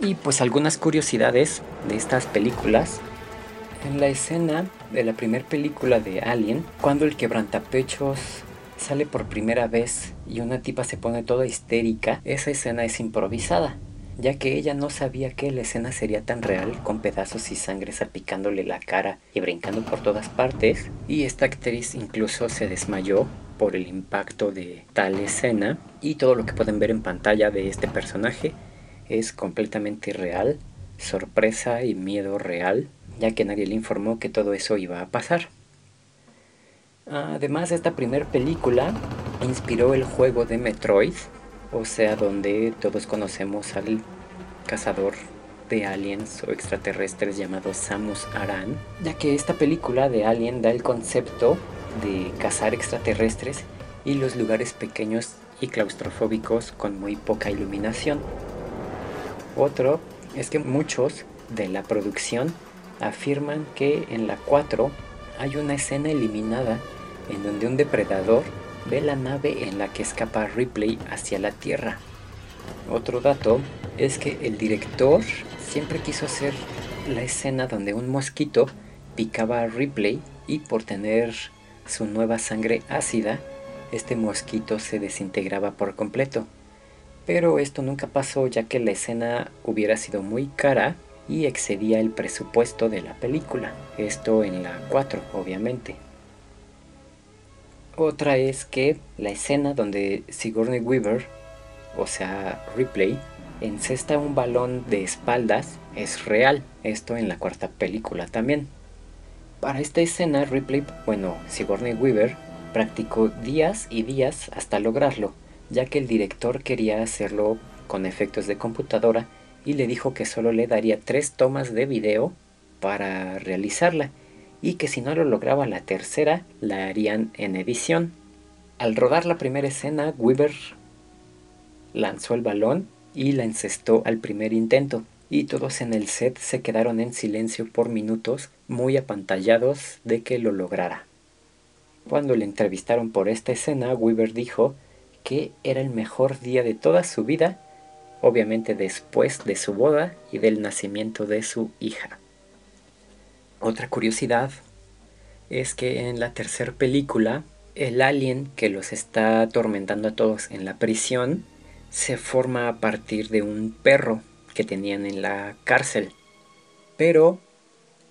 Y pues algunas curiosidades de estas películas. En la escena de la primera película de Alien, cuando el quebrantapechos sale por primera vez y una tipa se pone toda histérica, esa escena es improvisada, ya que ella no sabía que la escena sería tan real con pedazos y sangre salpicándole la cara y brincando por todas partes, y esta actriz incluso se desmayó por el impacto de tal escena. Y todo lo que pueden ver en pantalla de este personaje es completamente real, sorpresa y miedo real, ya que nadie le informó que todo eso iba a pasar. Además, esta primera película inspiró el juego de Metroid, o sea, donde todos conocemos al cazador de aliens o extraterrestres llamado Samus Aran, ya que esta película de Alien da el concepto de cazar extraterrestres y los lugares pequeños y claustrofóbicos con muy poca iluminación. Otro es que muchos de la producción afirman que en la 4 hay una escena eliminada en donde un depredador ve la nave en la que escapa Ripley hacia la Tierra. Otro dato es que el director siempre quiso hacer la escena donde un mosquito picaba a Ripley y por tener su nueva sangre ácida, este mosquito se desintegraba por completo. Pero esto nunca pasó ya que la escena hubiera sido muy cara y excedía el presupuesto de la película. Esto en la 4, obviamente. Otra es que la escena donde Sigourney Weaver, o sea, Ripley, encesta un balón de espaldas es real. Esto en la cuarta película también. Para esta escena, Ripley, bueno, Sigourney Weaver, practicó días y días hasta lograrlo, ya que el director quería hacerlo con efectos de computadora y le dijo que solo le daría tres tomas de video para realizarla y que si no lo lograba la tercera, la harían en edición. Al rodar la primera escena, Weaver lanzó el balón y la encestó al primer intento, y todos en el set se quedaron en silencio por minutos, muy apantallados de que lo lograra. Cuando le entrevistaron por esta escena, Weaver dijo que era el mejor día de toda su vida, obviamente después de su boda y del nacimiento de su hija. Otra curiosidad es que en la tercera película, el alien que los está atormentando a todos en la prisión se forma a partir de un perro que tenían en la cárcel. Pero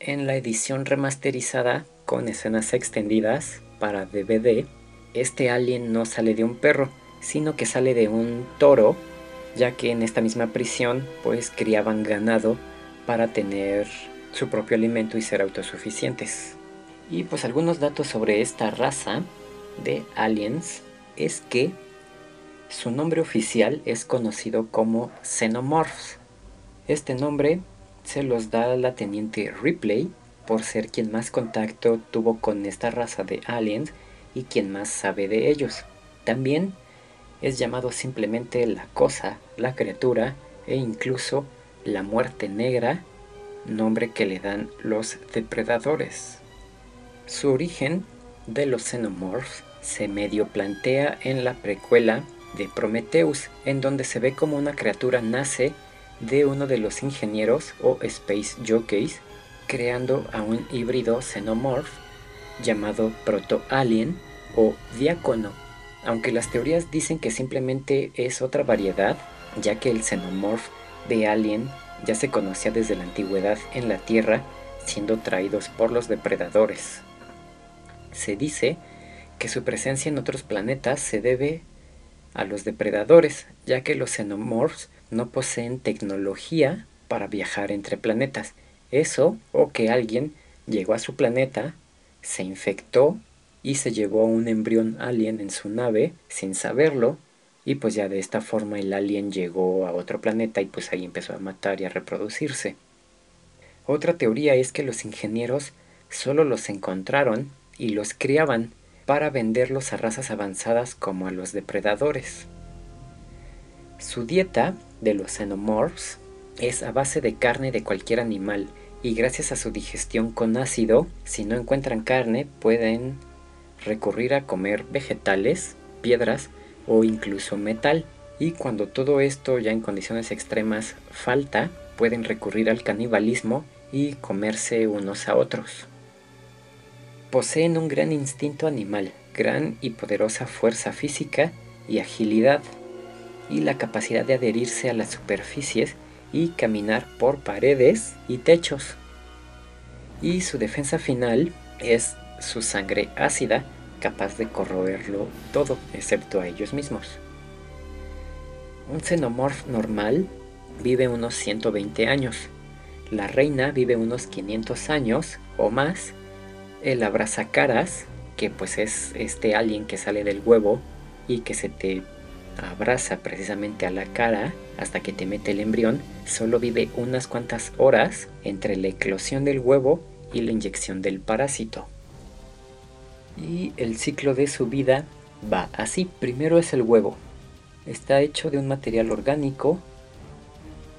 en la edición remasterizada con escenas extendidas para DVD, este alien no sale de un perro, sino que sale de un toro, ya que en esta misma prisión pues criaban ganado para tener su propio alimento y ser autosuficientes. Y pues algunos datos sobre esta raza de aliens es que su nombre oficial es conocido como Xenomorphs. Este nombre se los da la teniente Ripley por ser quien más contacto tuvo con esta raza de aliens y quien más sabe de ellos. También es llamado simplemente la cosa, la criatura e incluso la muerte negra nombre que le dan los depredadores. Su origen de los xenomorphs se medio plantea en la precuela de Prometheus, en donde se ve como una criatura nace de uno de los ingenieros o space jockeys, creando a un híbrido xenomorph llamado proto-alien o diácono, aunque las teorías dicen que simplemente es otra variedad, ya que el xenomorph de alien ya se conocía desde la antigüedad en la Tierra, siendo traídos por los depredadores. Se dice que su presencia en otros planetas se debe a los depredadores, ya que los xenomorphs no poseen tecnología para viajar entre planetas. Eso o que alguien llegó a su planeta, se infectó y se llevó a un embrión alien en su nave sin saberlo y pues ya de esta forma el alien llegó a otro planeta y pues ahí empezó a matar y a reproducirse. Otra teoría es que los ingenieros solo los encontraron y los criaban para venderlos a razas avanzadas como a los depredadores. Su dieta de los xenomorphs es a base de carne de cualquier animal y gracias a su digestión con ácido, si no encuentran carne pueden recurrir a comer vegetales, piedras o incluso metal. Y cuando todo esto ya en condiciones extremas falta, pueden recurrir al canibalismo y comerse unos a otros. Poseen un gran instinto animal, gran y poderosa fuerza física y agilidad, y la capacidad de adherirse a las superficies y caminar por paredes y techos. Y su defensa final es su sangre ácida, capaz de corroerlo todo, excepto a ellos mismos. Un xenomorph normal vive unos 120 años. La reina vive unos 500 años o más. El abrazacaras, que pues es este alien que sale del huevo y que se te abraza precisamente a la cara hasta que te mete el embrión, solo vive unas cuantas horas entre la eclosión del huevo y la inyección del parásito. Y el ciclo de su vida va así. Primero es el huevo. Está hecho de un material orgánico.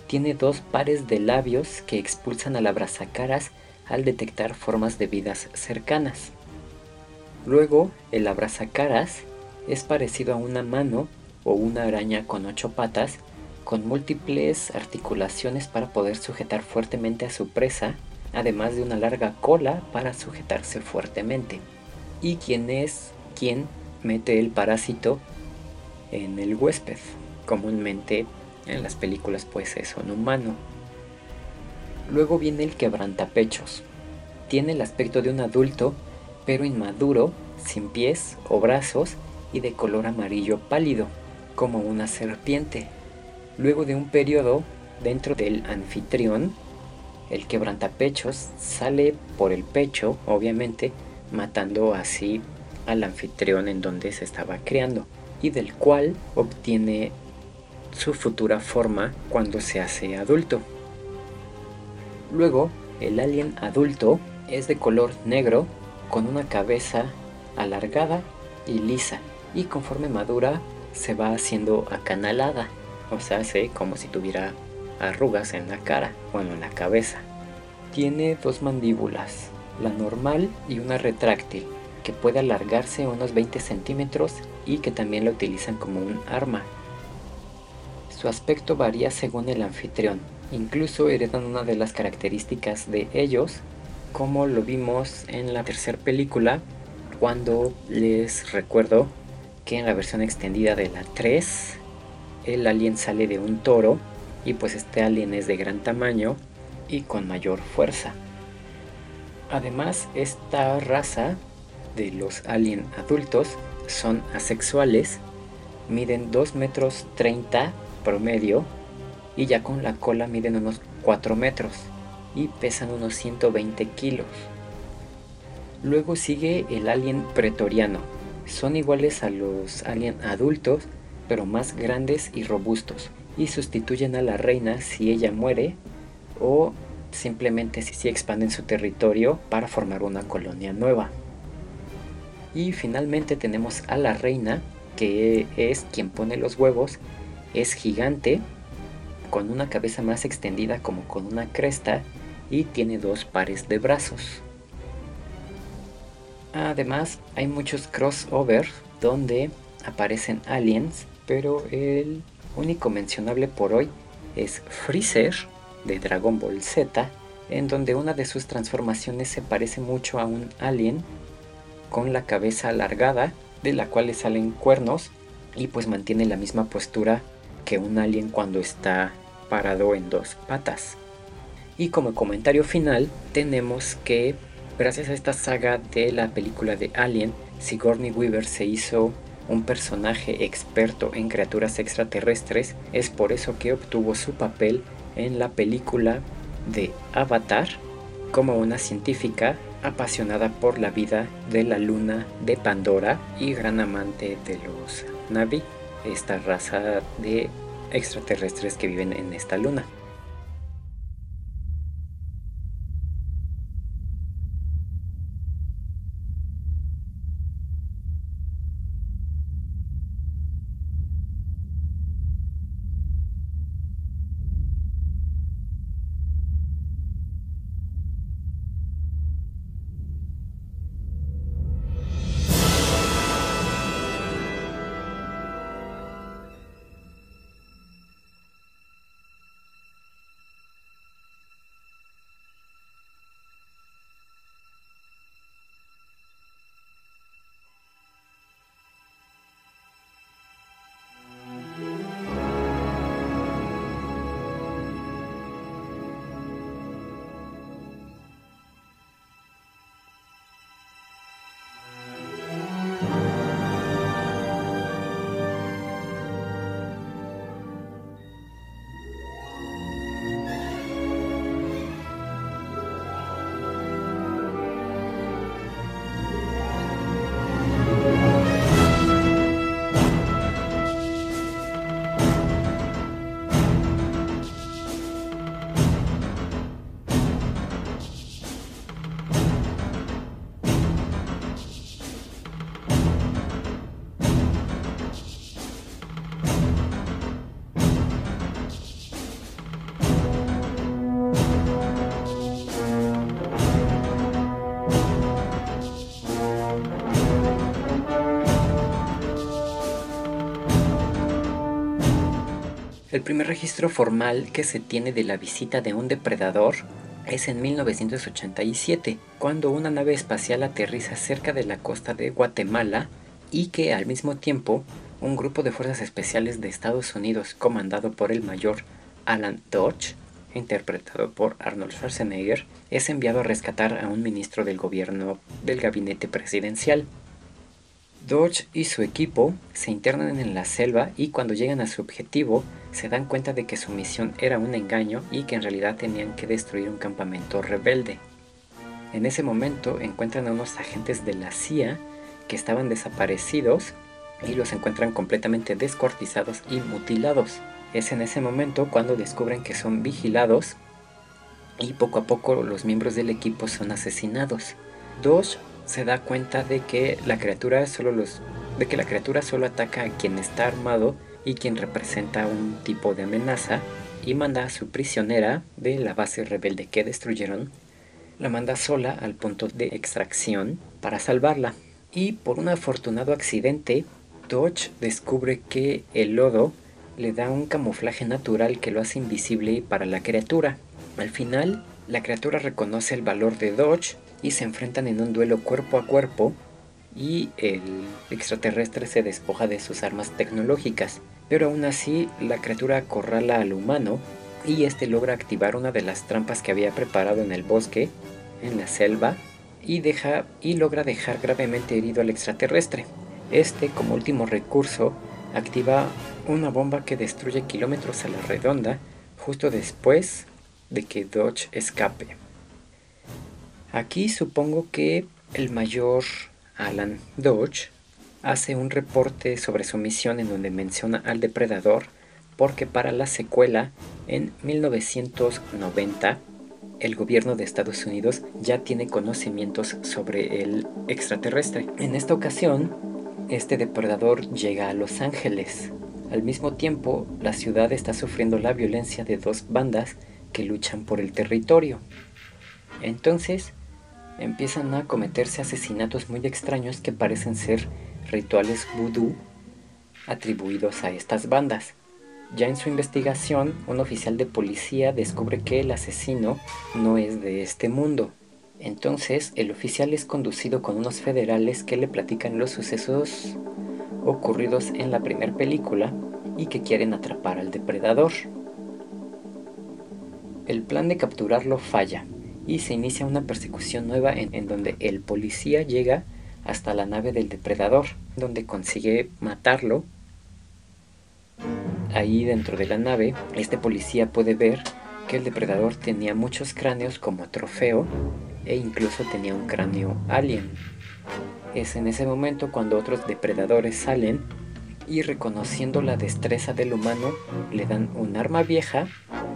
Tiene dos pares de labios que expulsan al abrazacaras al detectar formas de vidas cercanas. Luego, el abrazacaras es parecido a una mano o una araña con ocho patas con múltiples articulaciones para poder sujetar fuertemente a su presa, además de una larga cola para sujetarse fuertemente. ¿Y quién es quien mete el parásito en el huésped? Comúnmente en las películas pues es un humano. Luego viene el quebrantapechos. Tiene el aspecto de un adulto, pero inmaduro, sin pies o brazos y de color amarillo pálido como una serpiente. Luego de un periodo dentro del anfitrión, el quebrantapechos sale por el pecho, obviamente, matando así al anfitrión en donde se estaba creando, y del cual obtiene su futura forma cuando se hace adulto. Luego, el alien adulto es de color negro con una cabeza alargada y lisa, y conforme madura se va haciendo acanalada, o sea, hace como si tuviera arrugas en la cara, bueno, en la cabeza. Tiene dos mandíbulas, la normal y una retráctil, que puede alargarse unos 20 centímetros y que también la utilizan como un arma. Su aspecto varía según el anfitrión, incluso heredan una de las características de ellos, como lo vimos en la tercera película, cuando les recuerdo que en la versión extendida de la 3 el alien sale de un toro y pues este alien es de gran tamaño y con mayor fuerza. Además, esta raza de los alien adultos son asexuales, miden 2 metros 30 promedio y ya con la cola miden unos 4 metros y pesan unos 120 kilos. Luego sigue el alien pretoriano, son iguales a los alien adultos, pero más grandes y robustos, y sustituyen a la reina si ella muere o simplemente si expanden su territorio para formar una colonia nueva. Y finalmente tenemos a la reina, que es quien pone los huevos, es gigante, con una cabeza más extendida como con una cresta y tiene dos pares de brazos. Además, hay muchos crossovers donde aparecen aliens, pero el único mencionable por hoy es Freezer de Dragon Ball Z, en donde una de sus transformaciones se parece mucho a un alien con la cabeza alargada, de la cual le salen cuernos y pues mantiene la misma postura que un alien cuando está parado en dos patas. Y como comentario final tenemos que Gracias a esta saga de la película de Alien, Sigourney Weaver se hizo un personaje experto en criaturas extraterrestres, es por eso que obtuvo su papel en la película de Avatar como una científica apasionada por la vida de la luna de Pandora y gran amante de los Navi, esta raza de extraterrestres que viven en esta luna. Primer registro formal que se tiene de la visita de un depredador es en 1987, cuando una nave espacial aterriza cerca de la costa de Guatemala y que al mismo tiempo un grupo de fuerzas especiales de Estados Unidos comandado por el mayor Alan Dodge, interpretado por Arnold Schwarzenegger, es enviado a rescatar a un ministro del gobierno del gabinete presidencial. Dodge y su equipo se internan en la selva y cuando llegan a su objetivo se dan cuenta de que su misión era un engaño y que en realidad tenían que destruir un campamento rebelde. En ese momento encuentran a unos agentes de la CIA que estaban desaparecidos y los encuentran completamente descuartizados y mutilados. Es en ese momento cuando descubren que son vigilados y poco a poco los miembros del equipo son asesinados. Dodge se da cuenta de que la criatura solo los de que la criatura solo ataca a quien está armado y quien representa un tipo de amenaza y manda a su prisionera de la base rebelde que destruyeron, la manda sola al punto de extracción para salvarla. Y por un afortunado accidente, Dodge descubre que el lodo le da un camuflaje natural que lo hace invisible para la criatura. Al final, la criatura reconoce el valor de Dodge y se enfrentan en un duelo cuerpo a cuerpo y el extraterrestre se despoja de sus armas tecnológicas. Pero aún así la criatura acorrala al humano y este logra activar una de las trampas que había preparado en el bosque, en la selva, y, deja, y logra dejar gravemente herido al extraterrestre. Este, como último recurso, activa una bomba que destruye kilómetros a la redonda justo después de que Dodge escape. Aquí supongo que el mayor Alan Dodge hace un reporte sobre su misión en donde menciona al depredador porque para la secuela en 1990 el gobierno de Estados Unidos ya tiene conocimientos sobre el extraterrestre. En esta ocasión, este depredador llega a Los Ángeles. Al mismo tiempo, la ciudad está sufriendo la violencia de dos bandas que luchan por el territorio. Entonces, empiezan a cometerse asesinatos muy extraños que parecen ser rituales vudú atribuidos a estas bandas. Ya en su investigación, un oficial de policía descubre que el asesino no es de este mundo. Entonces, el oficial es conducido con unos federales que le platican los sucesos ocurridos en la primera película y que quieren atrapar al depredador. El plan de capturarlo falla y se inicia una persecución nueva en, donde el policía llega hasta la nave del depredador, donde consigue matarlo. Ahí dentro de la nave, este policía puede ver que el depredador tenía muchos cráneos como trofeo e incluso tenía un cráneo alien. Es en ese momento cuando otros depredadores salen y reconociendo la destreza del humano le dan un arma vieja,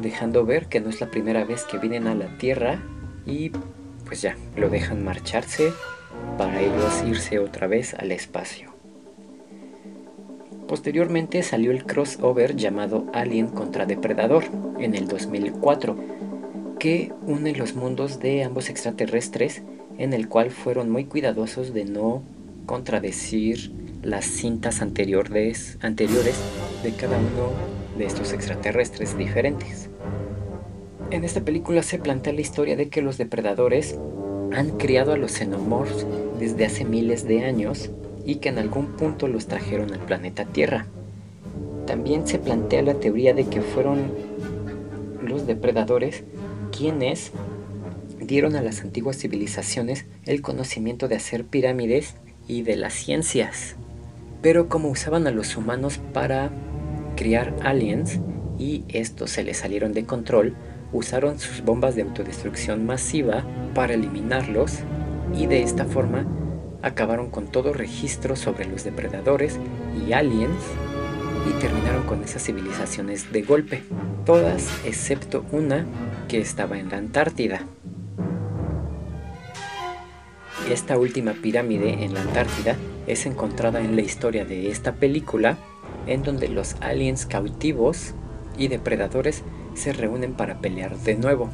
dejando ver que no es la primera vez que vienen a la Tierra y pues ya, lo dejan marcharse para ellos irse otra vez al espacio. Posteriormente salió el crossover llamado Alien contra Depredador en el 2004, que une los mundos de ambos extraterrestres, en el cual fueron muy cuidadosos de no contradecir las cintas anteriores, anteriores de cada uno de estos extraterrestres diferentes. En esta película se plantea la historia de que los depredadores han criado a los xenomorphs desde hace miles de años y que en algún punto los trajeron al planeta Tierra. También se plantea la teoría de que fueron los depredadores quienes dieron a las antiguas civilizaciones el conocimiento de hacer pirámides y de las ciencias. Pero como usaban a los humanos para criar aliens y estos se les salieron de control, usaron sus bombas de autodestrucción masiva para eliminarlos y de esta forma acabaron con todo registro sobre los depredadores y aliens y terminaron con esas civilizaciones de golpe, todas excepto una que estaba en la Antártida. Esta última pirámide en la Antártida es encontrada en la historia de esta película, en donde los aliens cautivos y depredadores se reúnen para pelear de nuevo.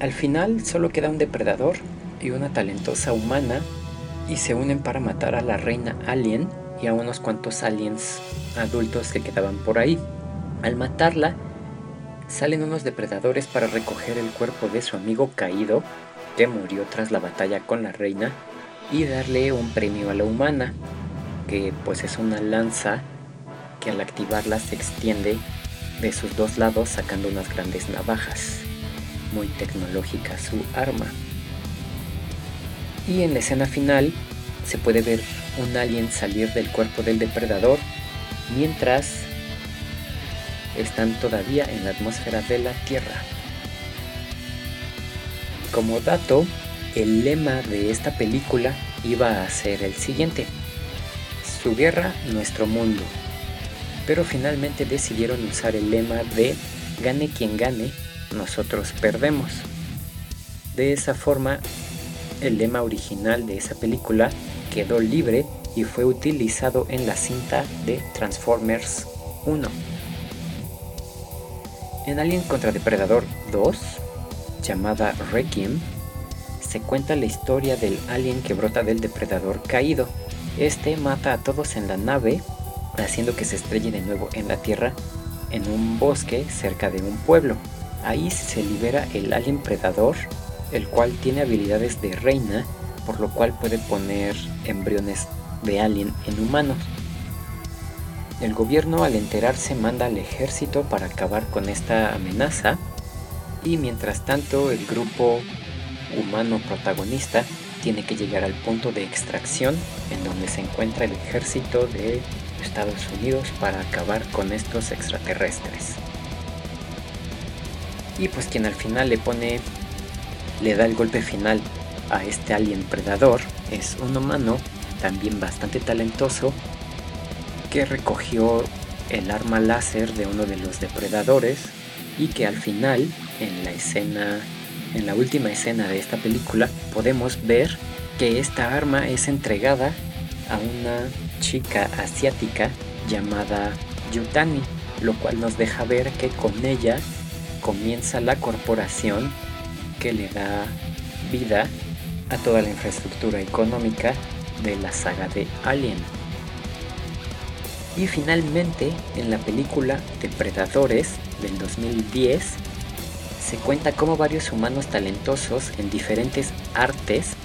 Al final solo queda un depredador y una talentosa humana y se unen para matar a la reina alien y a unos cuantos aliens adultos que quedaban por ahí. Al matarla, salen unos depredadores para recoger el cuerpo de su amigo caído, que murió tras la batalla con la reina, y darle un premio a la humana, que pues es una lanza que al activarla se extiende de sus dos lados sacando unas grandes navajas. Muy tecnológica su arma. Y en la escena final se puede ver un alien salir del cuerpo del depredador mientras están todavía en la atmósfera de la Tierra. Como dato, el lema de esta película iba a ser el siguiente. Su guerra, nuestro mundo. Pero finalmente decidieron usar el lema de gane quien gane, nosotros perdemos. De esa forma, el lema original de esa película quedó libre y fue utilizado en la cinta de Transformers 1. En Alien contra Depredador 2, llamada Requiem, se cuenta la historia del alien que brota del depredador caído. Este mata a todos en la nave, haciendo que se estrelle de nuevo en la Tierra en un bosque cerca de un pueblo. Ahí se libera el alien predador, el cual tiene habilidades de reina, por lo cual puede poner embriones de alien en humanos. El gobierno al enterarse manda al ejército para acabar con esta amenaza y mientras tanto el grupo humano protagonista tiene que llegar al punto de extracción en donde se encuentra el ejército de Estados Unidos para acabar con estos extraterrestres. Y pues quien al final le pone, le da el golpe final a este alien predador es un humano también bastante talentoso que recogió el arma láser de uno de los depredadores y que al final, en la escena, en la última escena de esta película, podemos ver que esta arma es entregada a una chica asiática llamada Yutani, lo cual nos deja ver que con ella comienza la corporación que le da vida a toda la infraestructura económica de la saga de Alien. Y finalmente, en la película Depredadores del 2010, se cuenta cómo varios humanos talentosos en diferentes artes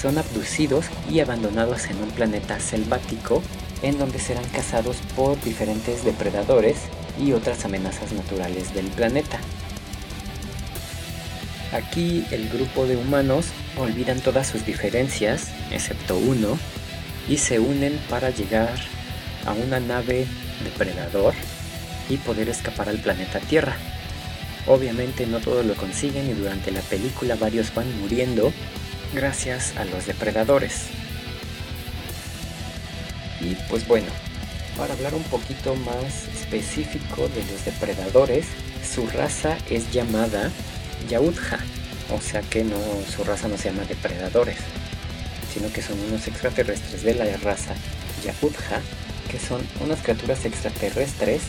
son abducidos y abandonados en un planeta selvático en donde serán cazados por diferentes depredadores y otras amenazas naturales del planeta. Aquí el grupo de humanos olvidan todas sus diferencias, excepto uno, y se unen para llegar a una nave depredador y poder escapar al planeta Tierra. Obviamente no todos lo consiguen y durante la película varios van muriendo gracias a los depredadores. Y pues bueno, para hablar un poquito más específico de los depredadores, su raza es llamada Yautja, o sea que no, su raza no se llama depredadores, sino que son unos extraterrestres de la raza Yautja que son unas criaturas extraterrestres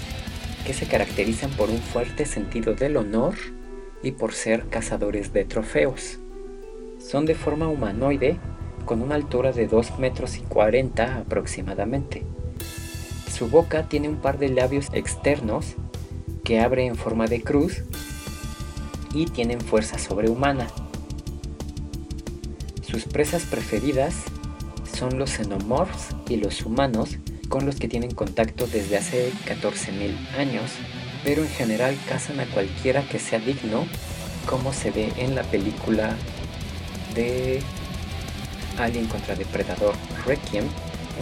que se caracterizan por un fuerte sentido del honor y por ser cazadores de trofeos. Son de forma humanoide con una altura de 2 metros y 40 aproximadamente. Su boca tiene un par de labios externos que abre en forma de cruz y tienen fuerza sobrehumana. Sus presas preferidas son los xenomorphs y los humanos con los que tienen contacto desde hace 14.000 años, pero en general cazan a cualquiera que sea digno, como se ve en la película de Alien contra Depredador Requiem,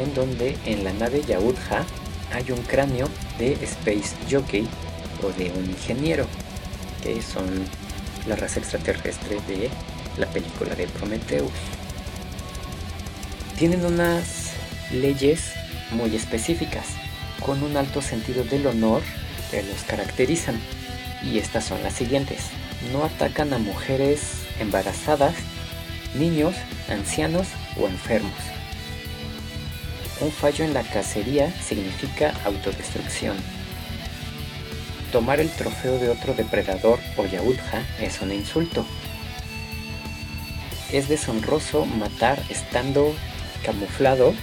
en donde en la nave Yautja hay un cráneo de Space Jockey o de un ingeniero, que son la raza extraterrestre de la película de Prometheus. Tienen unas leyes muy específicas, con un alto sentido del honor que los caracterizan. Y estas son las siguientes. No atacan a mujeres embarazadas, niños, ancianos o enfermos. Un fallo en la cacería significa autodestrucción. Tomar el trofeo de otro depredador o yautja es un insulto. Es deshonroso matar estando camuflado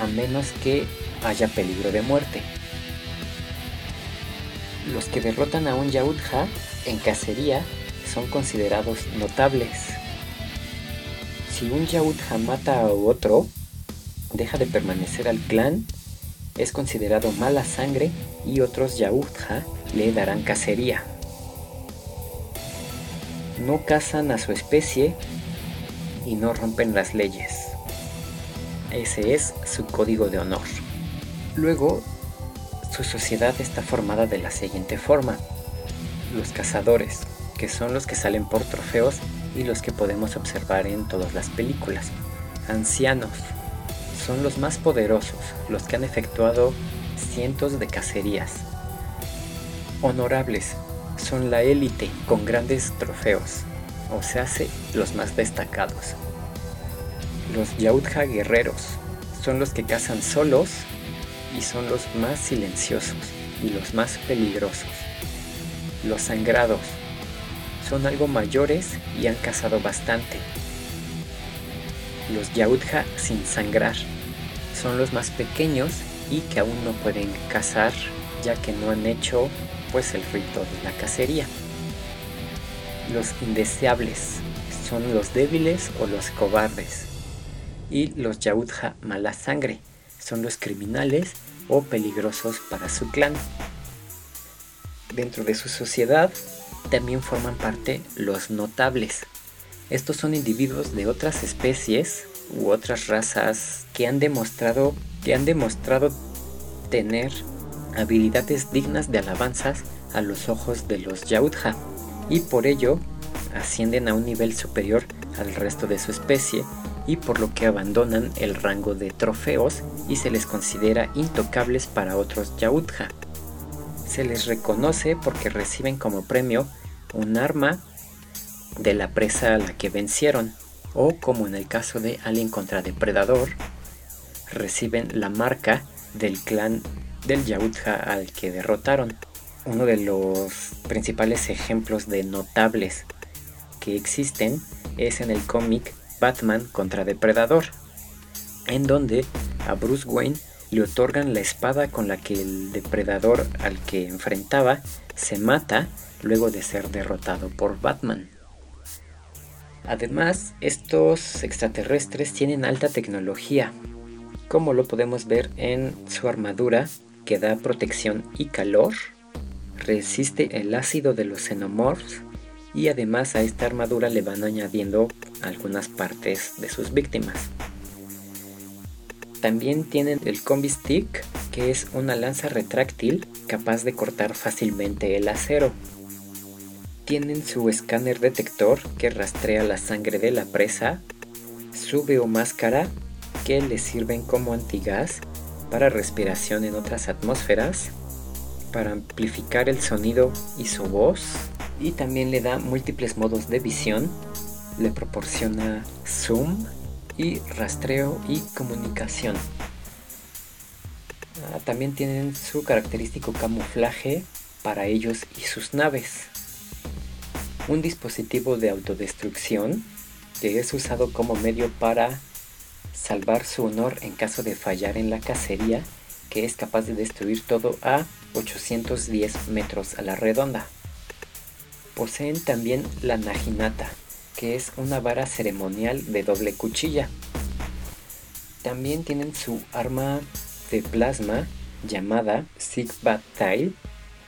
a menos que haya peligro de muerte. Los que derrotan a un Yautja en cacería son considerados notables. Si un Yautja mata a otro, deja de permanecer al clan, es considerado mala sangre y otros Yautja le darán cacería. No cazan a su especie y no rompen las leyes. Ese es su código de honor. Luego, su sociedad está formada de la siguiente forma. Los cazadores, que son los que salen por trofeos y los que podemos observar en todas las películas. Ancianos, son los más poderosos, los que han efectuado cientos de cacerías. Honorables, son la élite con grandes trofeos, o se hace los más destacados. Los Yautja guerreros son los que cazan solos y son los más silenciosos y los más peligrosos. Los sangrados son algo mayores y han cazado bastante. Los Yautja sin sangrar son los más pequeños y que aún no pueden cazar ya que no han hecho pues el rito de la cacería. Los indeseables son los débiles o los cobardes y los Yautja mala sangre son los criminales o peligrosos para su clan. Dentro de su sociedad también forman parte los notables. Estos son individuos de otras especies u otras razas que han demostrado que han demostrado tener habilidades dignas de alabanzas a los ojos de los Yautja y por ello ascienden a un nivel superior al resto de su especie y por lo que abandonan el rango de trofeos y se les considera intocables para otros Yautja. Se les reconoce porque reciben como premio un arma de la presa a la que vencieron, o como en el caso de Alien contra Depredador, reciben la marca del clan del Yautja al que derrotaron. Uno de los principales ejemplos de notables que existen es en el cómic Batman contra Depredador, en donde a Bruce Wayne le otorgan la espada con la que el depredador al que enfrentaba se mata luego de ser derrotado por Batman. Además, estos extraterrestres tienen alta tecnología, como lo podemos ver en su armadura que da protección y calor, resiste el ácido de los xenomorphs y además a esta armadura le van añadiendo algunas partes de sus víctimas. También tienen el Combi Stick, que es una lanza retráctil capaz de cortar fácilmente el acero. Tienen su escáner detector que rastrea la sangre de la presa, su máscara que le sirven como antigas para respiración en otras atmósferas, para amplificar el sonido y su voz, y también le da múltiples modos de visión, le proporciona zoom y rastreo y comunicación. Ah, también tienen su característico camuflaje para ellos y sus naves. Un dispositivo de autodestrucción que es usado como medio para salvar su honor en caso de fallar en la cacería, que es capaz de destruir todo a 810 metros a la redonda. Poseen también la Naginata, que es una vara ceremonial de doble cuchilla. También tienen su arma de plasma llamada Sigbat Tail,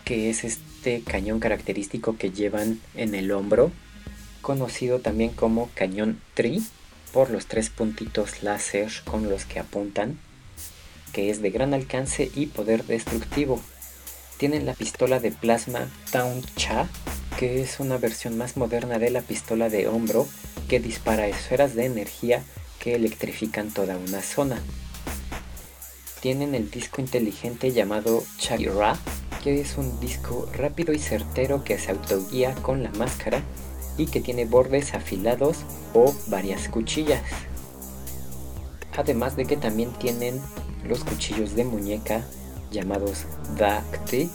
que es este cañón característico que llevan en el hombro, conocido también como cañón Tri por los tres puntitos láser con los que apuntan, que es de gran alcance y poder destructivo. Tienen la pistola de plasma Town Cha, que es una versión más moderna de la pistola de hombro que dispara esferas de energía que electrifican toda una zona. Tienen el disco inteligente llamado Chagira, que es un disco rápido y certero que se autoguía con la máscara y que tiene bordes afilados o varias cuchillas. Además de que también tienen los cuchillos de muñeca llamados Dakti,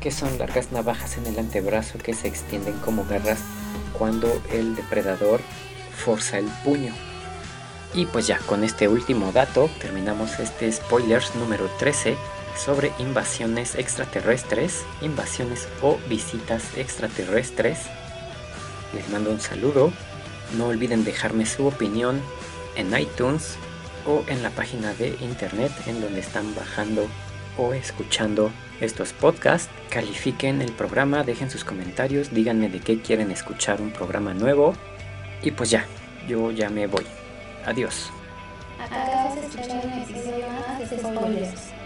que son largas navajas en el antebrazo que se extienden como garras cuando el depredador forza el puño. Y pues ya, con este último dato terminamos este spoilers número 13 sobre invasiones extraterrestres, invasiones o visitas extraterrestres. Les mando un saludo. No olviden dejarme su opinión en iTunes o en la página de internet en donde están bajando o escuchando estos podcasts. Califiquen el programa, dejen sus comentarios, díganme de qué quieren escuchar un programa nuevo. Y pues ya, yo ya me voy. Adiós. Acabas de escuchar un episodio más de Spoilers.